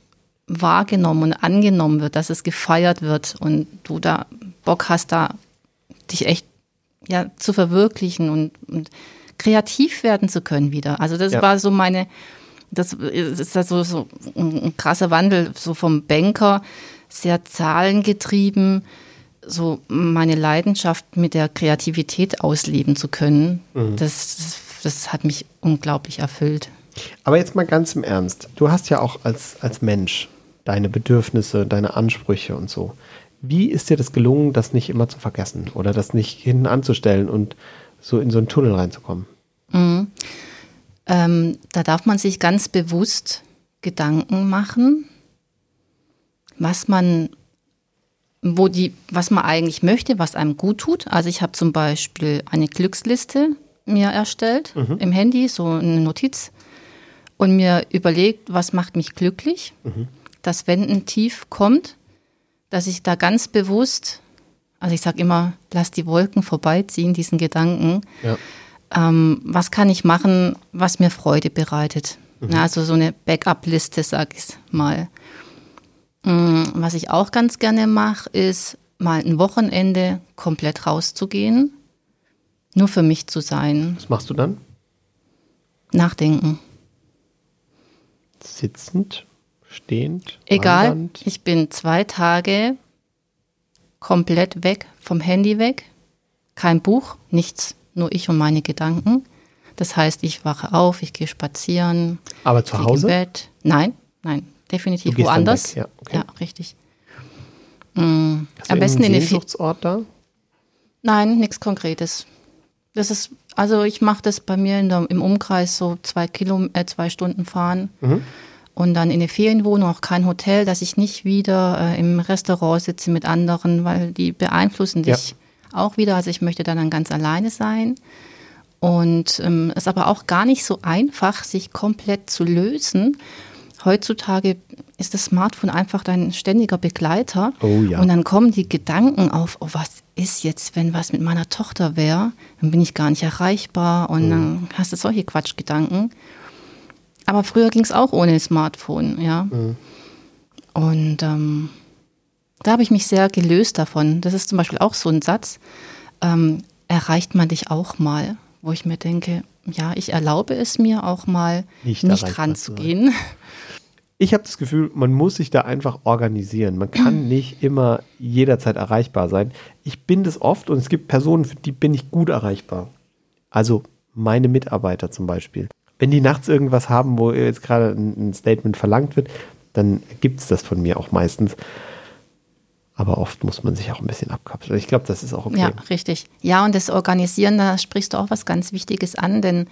wahrgenommen und angenommen wird, dass es gefeiert wird und du da Bock hast, da dich echt ja, zu verwirklichen und, und kreativ werden zu können wieder. Also das Ja. war so meine, das ist ja so, so ein, ein krasser Wandel, so vom Banker, sehr zahlengetrieben, so meine Leidenschaft mit der Kreativität ausleben zu können. Mhm. Das, das, das hat mich unglaublich erfüllt. Aber jetzt mal ganz im Ernst. Du hast ja auch als, als Mensch deine Bedürfnisse, deine Ansprüche und so. Wie ist dir das gelungen, das nicht immer zu vergessen oder das nicht hinten anzustellen und so in so einen Tunnel reinzukommen? Ähm, da darf man sich ganz bewusst Gedanken machen, was man, wo die, was man eigentlich möchte, was einem gut tut. Also ich habe zum Beispiel eine Glücksliste mir erstellt im Handy, so eine Notiz, und mir überlegt, was macht mich glücklich, dass wenn ein Tief kommt, dass ich da ganz bewusst, also ich sage immer, lass die Wolken vorbeiziehen, diesen Gedanken, Ja. ähm, was kann ich machen, was mir Freude bereitet. Ja, also so eine Backup-Liste, sag ich mal. Mm, Was ich auch ganz gerne mache, ist mal ein Wochenende komplett rauszugehen, nur für mich zu sein, Was machst du dann? nachdenken. Sitzend, stehend, Egal, wandernd? ich bin zwei Tage komplett weg, vom Handy weg, kein Buch, nichts, nur ich und meine Gedanken. Das heißt, ich wache auf, ich gehe spazieren, Aber zu Hause? im Bett. Nein, nein, definitiv woanders. ja, okay. richtig. Mm, Hast du am besten in Fe Sehnsuchtsort da? Nein, nichts Konkretes. Das ist, also ich mache das bei mir in der, im Umkreis so zwei Kilo, äh, zwei Stunden fahren Mhm. und dann in eine Ferienwohnung, auch kein Hotel, dass ich nicht wieder äh, im Restaurant sitze mit anderen, weil die beeinflussen Ja. dich auch wieder. Also ich möchte da dann ganz alleine sein. Und ähm, es ist aber auch gar nicht so einfach, sich komplett zu lösen. Heutzutage ist das Smartphone einfach dein ständiger Begleiter. Oh ja. Und dann kommen die Gedanken auf, oh, was ist jetzt, wenn was mit meiner Tochter wäre? Dann bin ich gar nicht erreichbar und dann hast du solche Quatschgedanken. Aber früher ging es auch ohne Smartphone, ja. Und ähm, da habe ich mich sehr gelöst davon. Das ist zum Beispiel auch so ein Satz, ähm, erreicht man dich auch mal, wo ich mir denke, ja, ich erlaube es mir auch mal Nicht nicht, ranzugehen. Ich habe das Gefühl, man muss sich da einfach organisieren. Man kann nicht immer jederzeit erreichbar sein. Ich bin das oft und es gibt Personen, für die bin ich gut erreichbar. Also meine Mitarbeiter zum Beispiel. Wenn die nachts irgendwas haben, wo jetzt gerade ein, ein Statement verlangt wird, dann gibt es das von mir auch meistens. Aber oft muss man sich auch ein bisschen abkapseln. Ich glaube, das ist auch okay. Ja, richtig. Ja, und das Organisieren, da sprichst du auch was ganz Wichtiges an, denn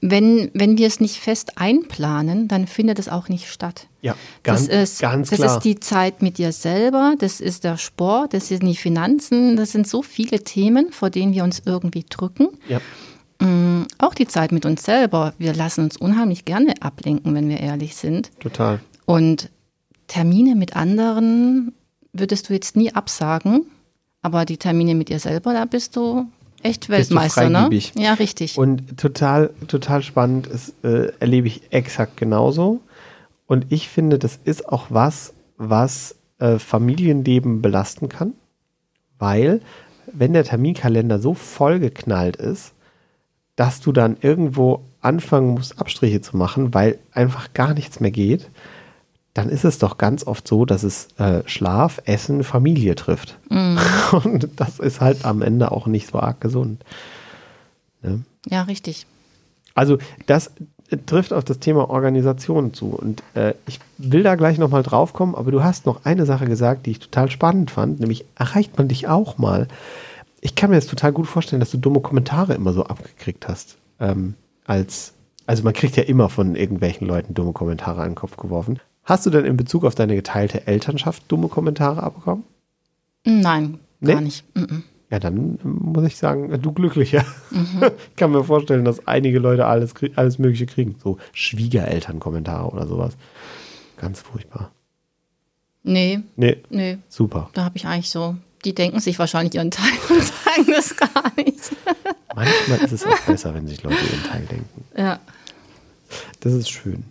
wenn, wenn wir es nicht fest einplanen, dann findet es auch nicht statt. Ja, ganz, das ist, ganz das klar. ist die Zeit mit dir selber, das ist der Sport, das sind die Finanzen, das sind so viele Themen, vor denen wir uns irgendwie drücken. ja. Mm, Auch die Zeit mit uns selber. Wir lassen uns unheimlich gerne ablenken, wenn wir ehrlich sind. Total. Und Termine mit anderen würdest du jetzt nie absagen, aber die Termine mit dir selber, da bist du echt Weltmeister, ne? Ja, richtig. Und total, total spannend, das äh, erlebe ich exakt genauso. Und ich finde, das ist auch was, was äh, Familienleben belasten kann, weil wenn der Terminkalender so vollgeknallt ist, dass du dann irgendwo anfangen musst, Abstriche zu machen, weil einfach gar nichts mehr geht, dann ist es doch ganz oft so, dass es äh, Schlaf, Essen, Familie trifft. [laughs] Und das ist halt am Ende auch nicht so arg gesund. ja, richtig. Also das äh, trifft auf das Thema Organisation zu. Und äh, ich will da gleich nochmal drauf kommen, aber du hast noch eine Sache gesagt, die ich total spannend fand, nämlich erreicht man dich auch mal. Ich kann mir das total gut vorstellen, dass du dumme Kommentare immer so abgekriegt hast. Ähm, als, also man kriegt ja immer von irgendwelchen Leuten dumme Kommentare an den Kopf geworfen. Hast du denn in Bezug auf deine geteilte Elternschaft dumme Kommentare abbekommen? Nein, gar Nee? nicht. Mm-mm. Ja, dann muss ich sagen, du glücklicher. [laughs] Ich kann mir vorstellen, dass einige Leute alles, alles Mögliche kriegen. So Schwiegerelternkommentare oder sowas. Ganz furchtbar. Nee, Nee, nee, super. da habe ich eigentlich so, die denken sich wahrscheinlich ihren Teil [laughs] und sagen das gar nicht. Manchmal ist es auch [laughs] besser, wenn sich Leute ihren Teil denken. Ja. Das ist schön.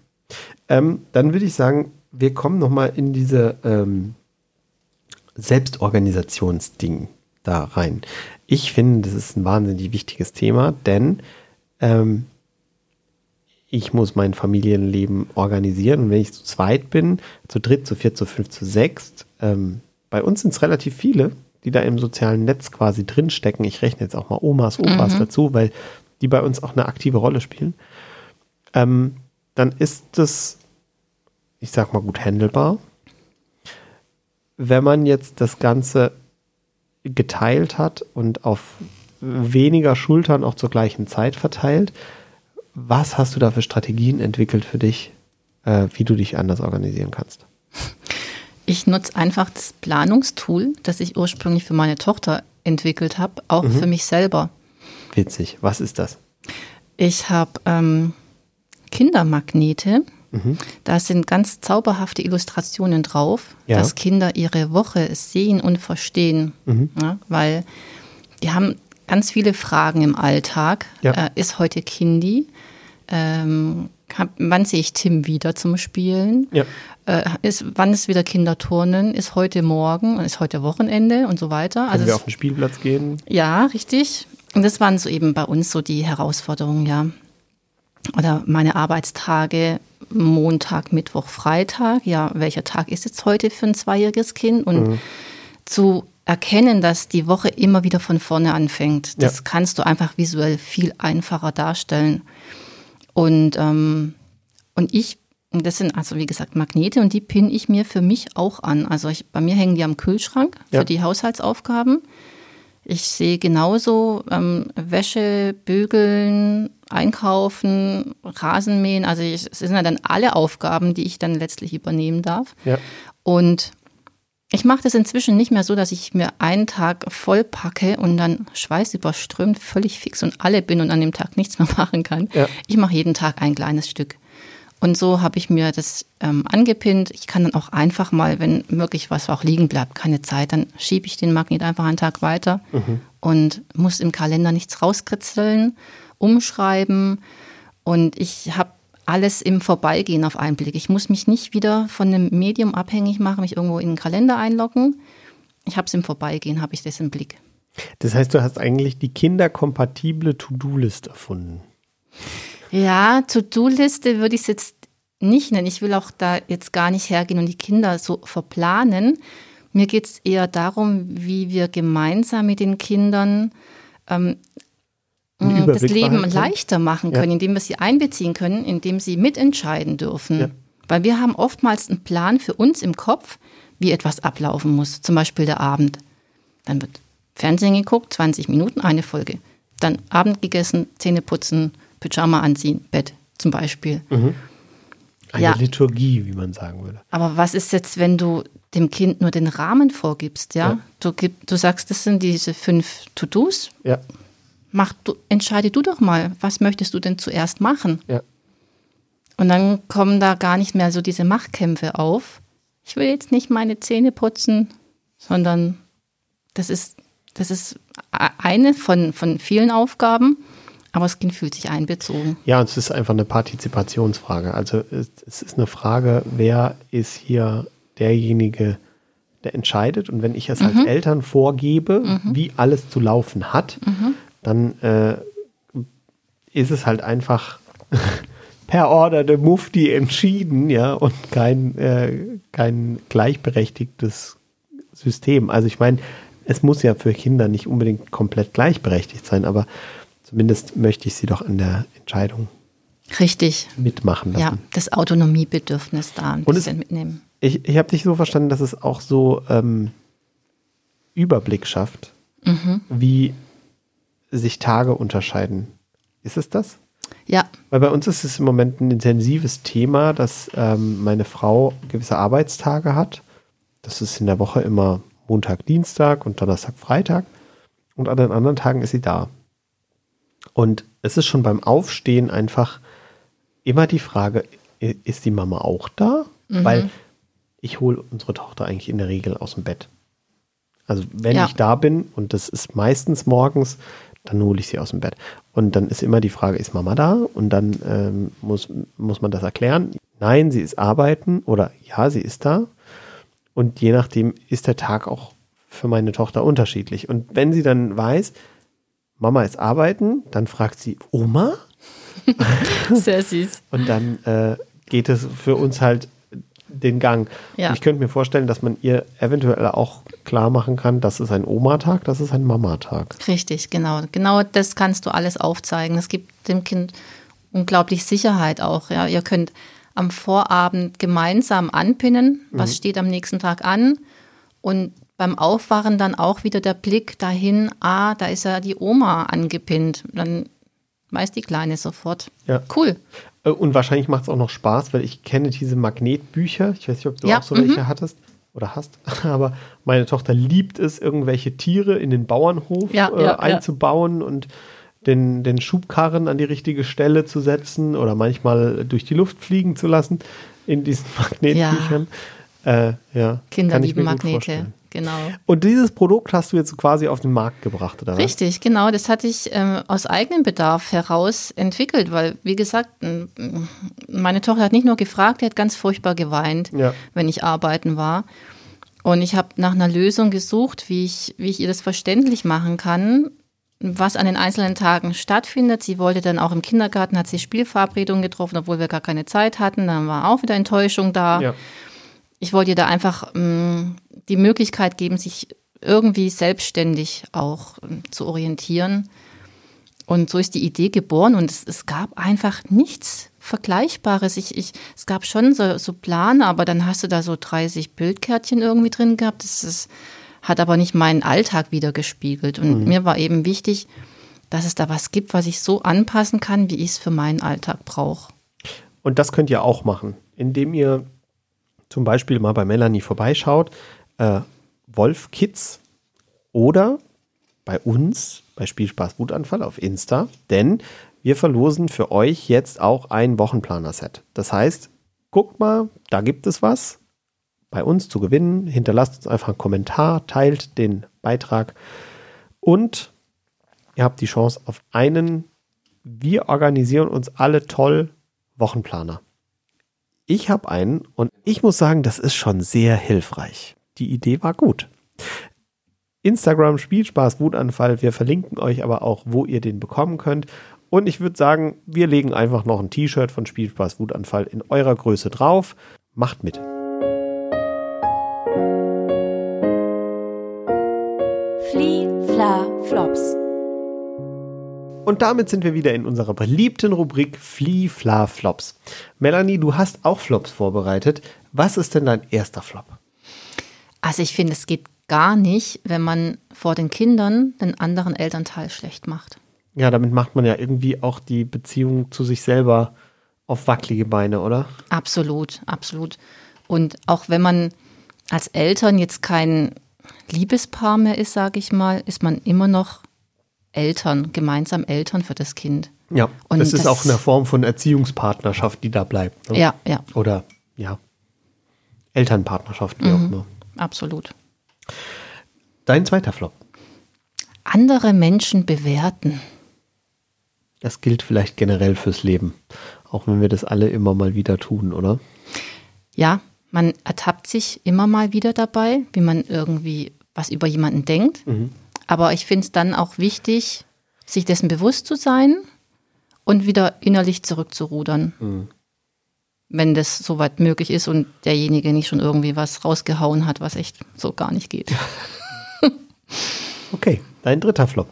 Ähm, dann würde ich sagen, wir kommen nochmal in diese ähm, Selbstorganisationsding da rein. Ich finde, das ist ein wahnsinnig wichtiges Thema, denn ähm, ich muss mein Familienleben organisieren. Und wenn ich zu zweit bin, zu dritt, zu viert, zu fünf, zu sechst, ähm, bei uns sind es relativ viele, die da im sozialen Netz quasi drinstecken. Ich rechne jetzt auch mal Omas, Opas mhm. dazu, weil die bei uns auch eine aktive Rolle spielen. Ähm, dann ist das, ich sag mal gut, handelbar. Wenn man jetzt das Ganze geteilt hat und auf weniger Schultern auch zur gleichen Zeit verteilt, was hast du da für Strategien entwickelt für dich, äh, wie du dich anders organisieren kannst? Ich nutze einfach das Planungstool, das ich ursprünglich für meine Tochter entwickelt habe, auch mhm. für mich selber. Witzig. Was ist das? Ich habe ähm, Kindermagnete. Mhm. Da sind ganz zauberhafte Illustrationen drauf, ja. dass Kinder ihre Woche sehen und verstehen. Mhm. Ja, weil die haben ganz viele Fragen im Alltag. Ja. Äh, ist heute Kindi? Ähm, hab, wann sehe ich Tim wieder zum Spielen? Ja. Äh, ist, wann ist wieder Kinderturnen? Ist heute Morgen? Ist heute Wochenende und so weiter? Können also wir auf den Spielplatz gehen? Ja, richtig. Und das waren so eben bei uns so die Herausforderungen, ja. Oder meine Arbeitstage, Montag, Mittwoch, Freitag. Ja, welcher Tag ist jetzt heute für ein zweijähriges Kind? Und mhm. zu erkennen, dass die Woche immer wieder von vorne anfängt, das ja. kannst du einfach visuell viel einfacher darstellen. Und, ähm, und ich, das sind also wie gesagt Magnete und die pinne ich mir für mich auch an. Also ich, bei mir hängen die am Kühlschrank für ja. die Haushaltsaufgaben. Ich sehe genauso ähm, Wäsche, Bügeln, Einkaufen, Rasenmähen. Also es sind ja dann alle Aufgaben, die ich dann letztlich übernehmen darf. Ja. Und ich mache das inzwischen nicht mehr so, dass ich mir einen Tag voll packe und dann schweißüberströmt, völlig fix und alle bin und an dem Tag nichts mehr [laughs] machen kann. Ja. Ich mache jeden Tag ein kleines Stück. Und so habe ich mir das ähm, angepinnt. Ich kann dann auch einfach mal, wenn wirklich was auch liegen bleibt, keine Zeit, dann schiebe ich den Magnet einfach einen Tag weiter mhm. und muss im Kalender nichts rauskritzeln, umschreiben. Und ich habe alles im Vorbeigehen auf einen Blick. Ich muss mich nicht wieder von einem Medium abhängig machen, mich irgendwo in den Kalender einloggen. Ich habe es im Vorbeigehen, habe ich das im Blick. Das heißt, du hast eigentlich die kinderkompatible To-Do-List erfunden. Ja, To-Do-Liste würde ich es jetzt nicht nennen. Ich will auch da jetzt gar nicht hergehen und die Kinder so verplanen. Mir geht es eher darum, wie wir gemeinsam mit den Kindern ähm, das Leben leichter machen können, ja. indem wir sie einbeziehen können, indem sie mitentscheiden dürfen. Ja. Weil wir haben oftmals einen Plan für uns im Kopf, wie etwas ablaufen muss. Zum Beispiel der Abend. Dann wird Fernsehen geguckt, 20 Minuten, eine Folge. Dann Abend gegessen, Zähne putzen, Pyjama anziehen, Bett zum Beispiel. Mhm. Eine ja. Liturgie, wie man sagen würde. Aber was ist jetzt, wenn du dem Kind nur den Rahmen vorgibst, ja? ja. Du, gib, du sagst, das sind diese fünf To-Dos. Ja mach du, entscheide du doch mal, was möchtest du denn zuerst machen? Ja. Und dann kommen da gar nicht mehr so diese Machtkämpfe auf. Ich will jetzt nicht meine Zähne putzen, sondern das ist, das ist eine von, von vielen Aufgaben, aber das Kind fühlt sich einbezogen. Ja, und es ist einfach eine Partizipationsfrage. Also es, es ist eine Frage, wer ist hier derjenige, der entscheidet. Und wenn ich es mhm. als Eltern vorgebe, mhm. wie alles zu laufen hat, mhm dann äh, ist es halt einfach [laughs] per Order der Mufti entschieden, ja, und kein, äh, kein gleichberechtigtes System. Also ich meine, es muss ja für Kinder nicht unbedingt komplett gleichberechtigt sein, aber zumindest möchte ich sie doch an der Entscheidung Richtig. mitmachen lassen. Ja, das Autonomiebedürfnis da ein und bisschen es, mitnehmen. Ich, ich habe dich so verstanden, dass es auch so ähm, Überblick schafft, mhm. wie sich Tage unterscheiden. Ist es das? Ja. Weil bei uns ist es im Moment ein intensives Thema, dass ähm, meine Frau gewisse Arbeitstage hat. Das ist in der Woche immer Montag, Dienstag und Donnerstag, Freitag. Und an den anderen Tagen ist sie da. Und es ist schon beim Aufstehen einfach immer die Frage, ist die Mama auch da? Mhm. Weil ich hole unsere Tochter eigentlich in der Regel aus dem Bett. Also wenn ja. ich da bin, und das ist meistens morgens, dann hole ich sie aus dem Bett. Und dann ist immer die Frage, ist Mama da? Und dann ähm, muss, muss man das erklären. Nein, sie ist arbeiten oder ja, sie ist da. Und je nachdem ist der Tag auch für meine Tochter unterschiedlich. Und wenn sie dann weiß, Mama ist arbeiten, dann fragt sie Oma [laughs] Sehr süß. und dann äh, geht es für uns halt den Gang. Ja. Ich könnte mir vorstellen, dass man ihr eventuell auch klar machen kann, das ist ein Oma-Tag, das ist ein Mama-Tag. Richtig, genau. Genau das kannst du alles aufzeigen. Es gibt dem Kind unglaublich Sicherheit auch. Ja, ihr könnt am Vorabend gemeinsam anpinnen, was steht am nächsten Tag an und beim Aufwachen dann auch wieder der Blick dahin, ah, da ist ja die Oma angepinnt. Dann weiß die Kleine sofort. Ja. Cool. Äh, Und wahrscheinlich macht es auch noch Spaß, weil ich kenne diese Magnetbücher. Ich weiß nicht, ob du Ja, auch so mhm. welche hattest oder hast. [laughs] Aber meine Tochter liebt es, irgendwelche Tiere in den Bauernhof Ja, äh, ja, einzubauen und den, den Schubkarren an die richtige Stelle zu setzen oder manchmal durch die Luft fliegen zu lassen in diesen [laughs] Magnetbüchern. Ja, äh, ja Kinder lieben Magnete. Genau. Und dieses Produkt hast du jetzt quasi auf den Markt gebracht, oder was? Richtig, genau. Das hatte ich ähm, aus eigenem Bedarf heraus entwickelt, weil, wie gesagt, meine Tochter hat nicht nur gefragt, die hat ganz furchtbar geweint, Ja. wenn ich arbeiten war. Und ich habe nach einer Lösung gesucht, wie ich, wie ich ihr das verständlich machen kann, was an den einzelnen Tagen stattfindet. Sie wollte dann auch im Kindergarten, hat sie Spielverabredungen getroffen, obwohl wir gar keine Zeit hatten. Dann war auch wieder Enttäuschung da Ja. ich wollte ihr da einfach mh, die Möglichkeit geben, sich irgendwie selbstständig auch ähm, zu orientieren. Und so ist die Idee geboren und es, es gab einfach nichts Vergleichbares. Ich, ich, es gab schon so, so Pläne, aber dann hast du da so 30 Bildkärtchen irgendwie drin gehabt. Das ist, hat aber nicht meinen Alltag wiedergespiegelt. Und mir war eben wichtig, dass es da was gibt, was ich so anpassen kann, wie ich es für meinen Alltag brauche. Und das könnt ihr auch machen, indem ihr zum Beispiel mal bei Melanie vorbeischaut, äh, Wolf Kids oder bei uns bei Spielspaß Wutanfall auf Insta, denn wir verlosen für euch jetzt auch ein Wochenplaner-Set. Das heißt, guckt mal, da gibt es was bei uns zu gewinnen. Hinterlasst uns einfach einen Kommentar, teilt den Beitrag und ihr habt die Chance auf einen Wir organisieren uns alle toll Wochenplaner. Ich habe einen und ich muss sagen, das ist schon sehr hilfreich. Die Idee war gut. Instagram Spielspaß Wutanfall. Wir verlinken euch aber auch, wo ihr den bekommen könnt. Und ich würde sagen, wir legen einfach noch ein T-Shirt von Spielspaß Wutanfall in eurer Größe drauf. Macht mit. Flie, Fla, Flops. Und damit sind wir wieder in unserer beliebten Rubrik Flee, Fla, Flops. Melanie, du hast auch Flops vorbereitet. Was ist denn dein erster Flop? Also ich finde, es geht gar nicht, wenn man vor den Kindern den anderen Elternteil schlecht macht. Ja, damit macht man ja irgendwie auch die Beziehung zu sich selber auf wackelige Beine, oder? Absolut, absolut. Und auch wenn man als Eltern jetzt kein Liebespaar mehr ist, sage ich mal, ist man immer noch Eltern, gemeinsam Eltern für das Kind. Ja, Und das ist das- auch eine Form von Erziehungspartnerschaft, die da bleibt. Ne? Ja, ja, Oder ja, Elternpartnerschaft, wie Mhm. auch immer. Absolut. Dein zweiter Flop. Andere Menschen bewerten. Das gilt vielleicht generell fürs Leben. Auch wenn wir das alle immer mal wieder tun, oder? Ja, man ertappt sich immer mal wieder dabei, wie man irgendwie was über jemanden denkt. Aber ich finde es dann auch wichtig, sich dessen bewusst zu sein und wieder innerlich zurückzurudern. Wenn das soweit möglich ist und derjenige nicht schon irgendwie was rausgehauen hat, was echt so gar nicht geht. [laughs] Okay, dein dritter Flop.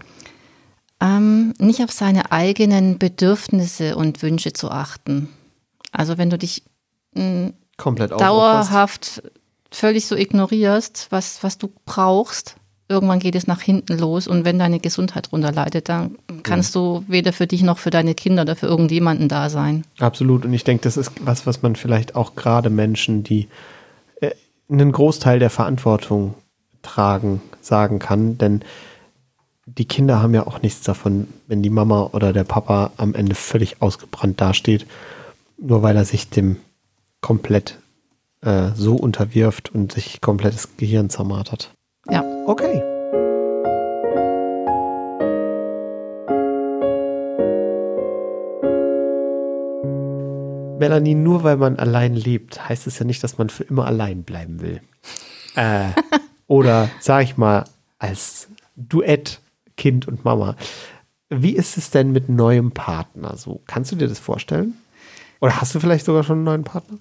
Ähm, nicht auf seine eigenen Bedürfnisse und Wünsche zu achten. Also wenn du dich Komplett aufopferst. dauerhaft völlig so ignorierst, was, was du brauchst, irgendwann geht es nach hinten los und wenn deine Gesundheit drunter leidet, dann kannst du weder für dich noch für deine Kinder oder für irgendjemanden da sein. Absolut. Und ich denke, das ist was, was man vielleicht auch gerade Menschen, die äh, einen Großteil der Verantwortung tragen, sagen kann. Denn die Kinder haben ja auch nichts davon, wenn die Mama oder der Papa am Ende völlig ausgebrannt dasteht, nur weil er sich dem komplett äh, so unterwirft und sich komplettes Gehirn zermartert. Ja, Okay. Melanie, nur weil man allein lebt, heißt es ja nicht, dass man für immer allein bleiben will. Äh, [laughs] oder sag ich mal als Duett Kind und Mama. Wie ist es denn mit neuem Partner so? Kannst du dir das vorstellen? Oder hast du vielleicht sogar schon einen neuen Partner?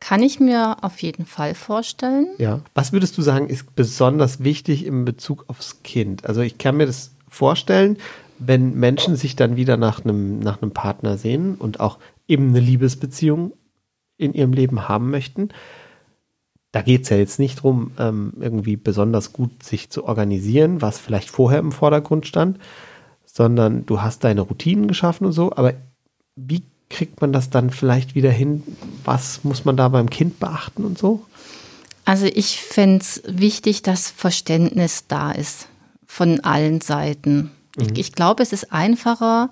Kann ich mir auf jeden Fall vorstellen. Ja. Was würdest du sagen, ist besonders wichtig in Bezug aufs Kind? Also ich kann mir das vorstellen, wenn Menschen sich dann wieder nach einem, nach einem Partner sehen und auch eben eine Liebesbeziehung in ihrem Leben haben möchten. Da geht es ja jetzt nicht darum, ähm, irgendwie besonders gut sich zu organisieren, was vielleicht vorher im Vordergrund stand, sondern du hast deine Routinen geschaffen und so. Aber wie kriegt man das dann vielleicht wieder hin? Was muss man da beim Kind beachten und so? Also ich fände es wichtig, dass Verständnis da ist von allen Seiten. Mhm. Ich, ich glaube, es ist einfacher,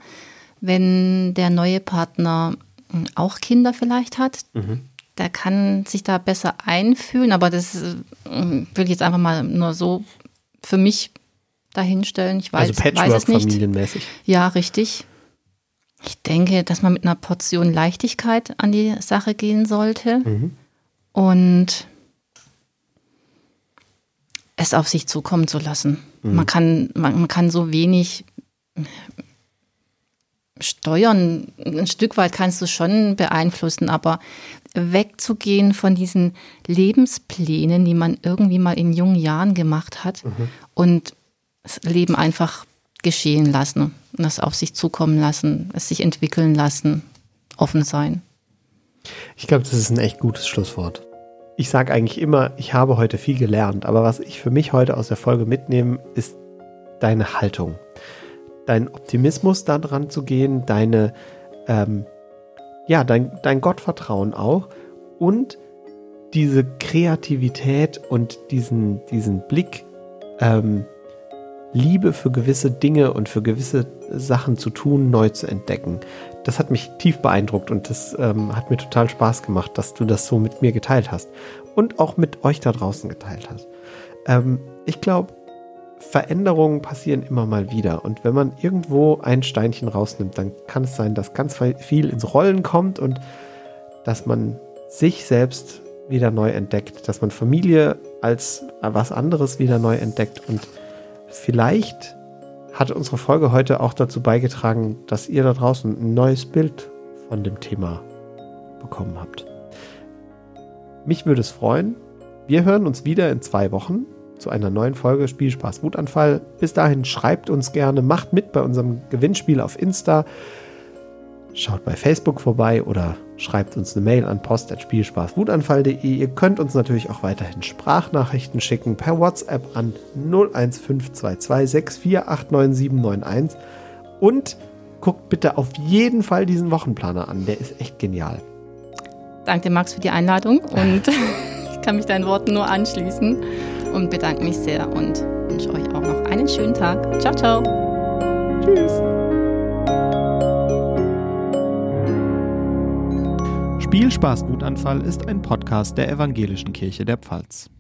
wenn der neue Partner auch Kinder vielleicht hat. Mhm. Der kann sich da besser einfühlen, aber das hm, will ich jetzt einfach mal nur so für mich dahinstellen. Ich weiß, also Patchwork-familienmäßig. Ja, richtig. Ich denke, dass man mit einer Portion Leichtigkeit an die Sache gehen sollte mhm. und es auf sich zukommen zu lassen. Mhm. Man, kann, man, man kann so wenig steuern. Ein Stück weit kannst du schon beeinflussen, aber wegzugehen von diesen Lebensplänen, die man irgendwie mal in jungen Jahren gemacht hat mhm. und das Leben einfach geschehen lassen das auf sich zukommen lassen, es sich entwickeln lassen, offen sein. Ich glaube, das ist ein echt gutes Schlusswort. Ich sage eigentlich immer, ich habe heute viel gelernt, aber was ich für mich heute aus der Folge mitnehme, ist deine Haltung. Dein Optimismus daran zu gehen, deine, ähm, ja, dein, dein Gottvertrauen auch und diese Kreativität und diesen, diesen Blick, ähm, Liebe für gewisse Dinge und für gewisse Sachen zu tun, neu zu entdecken. Das hat mich tief beeindruckt und das ähm, hat mir total Spaß gemacht, dass du das so mit mir geteilt hast und auch mit euch da draußen geteilt hast. Ähm, ich glaube, Veränderungen passieren immer mal wieder und wenn man irgendwo ein Steinchen rausnimmt, dann kann es sein, dass ganz viel ins Rollen kommt und dass man sich selbst wieder neu entdeckt, dass man Familie als was anderes wieder neu entdeckt und vielleicht hat unsere Folge heute auch dazu beigetragen, dass ihr da draußen ein neues Bild von dem Thema bekommen habt. Mich würde es freuen. Wir hören uns wieder in zwei Wochen zu einer neuen Folge Spielspaß Wutanfall. Bis dahin schreibt uns gerne, macht mit bei unserem Gewinnspiel auf Insta. Schaut bei Facebook vorbei oder schreibt uns eine Mail an post.spielspaßwutanfall.de. Ihr könnt uns natürlich auch weiterhin Sprachnachrichten schicken per WhatsApp an 01522 6489791 und guckt bitte auf jeden Fall diesen Wochenplaner an, der ist echt genial. Danke Max für die Einladung und [laughs] ich kann mich deinen Worten nur anschließen und bedanke mich sehr und wünsche euch auch noch einen schönen Tag. Ciao, ciao. Tschüss. Spielspaß Wutanfall ist ein Podcast der Evangelischen Kirche der Pfalz.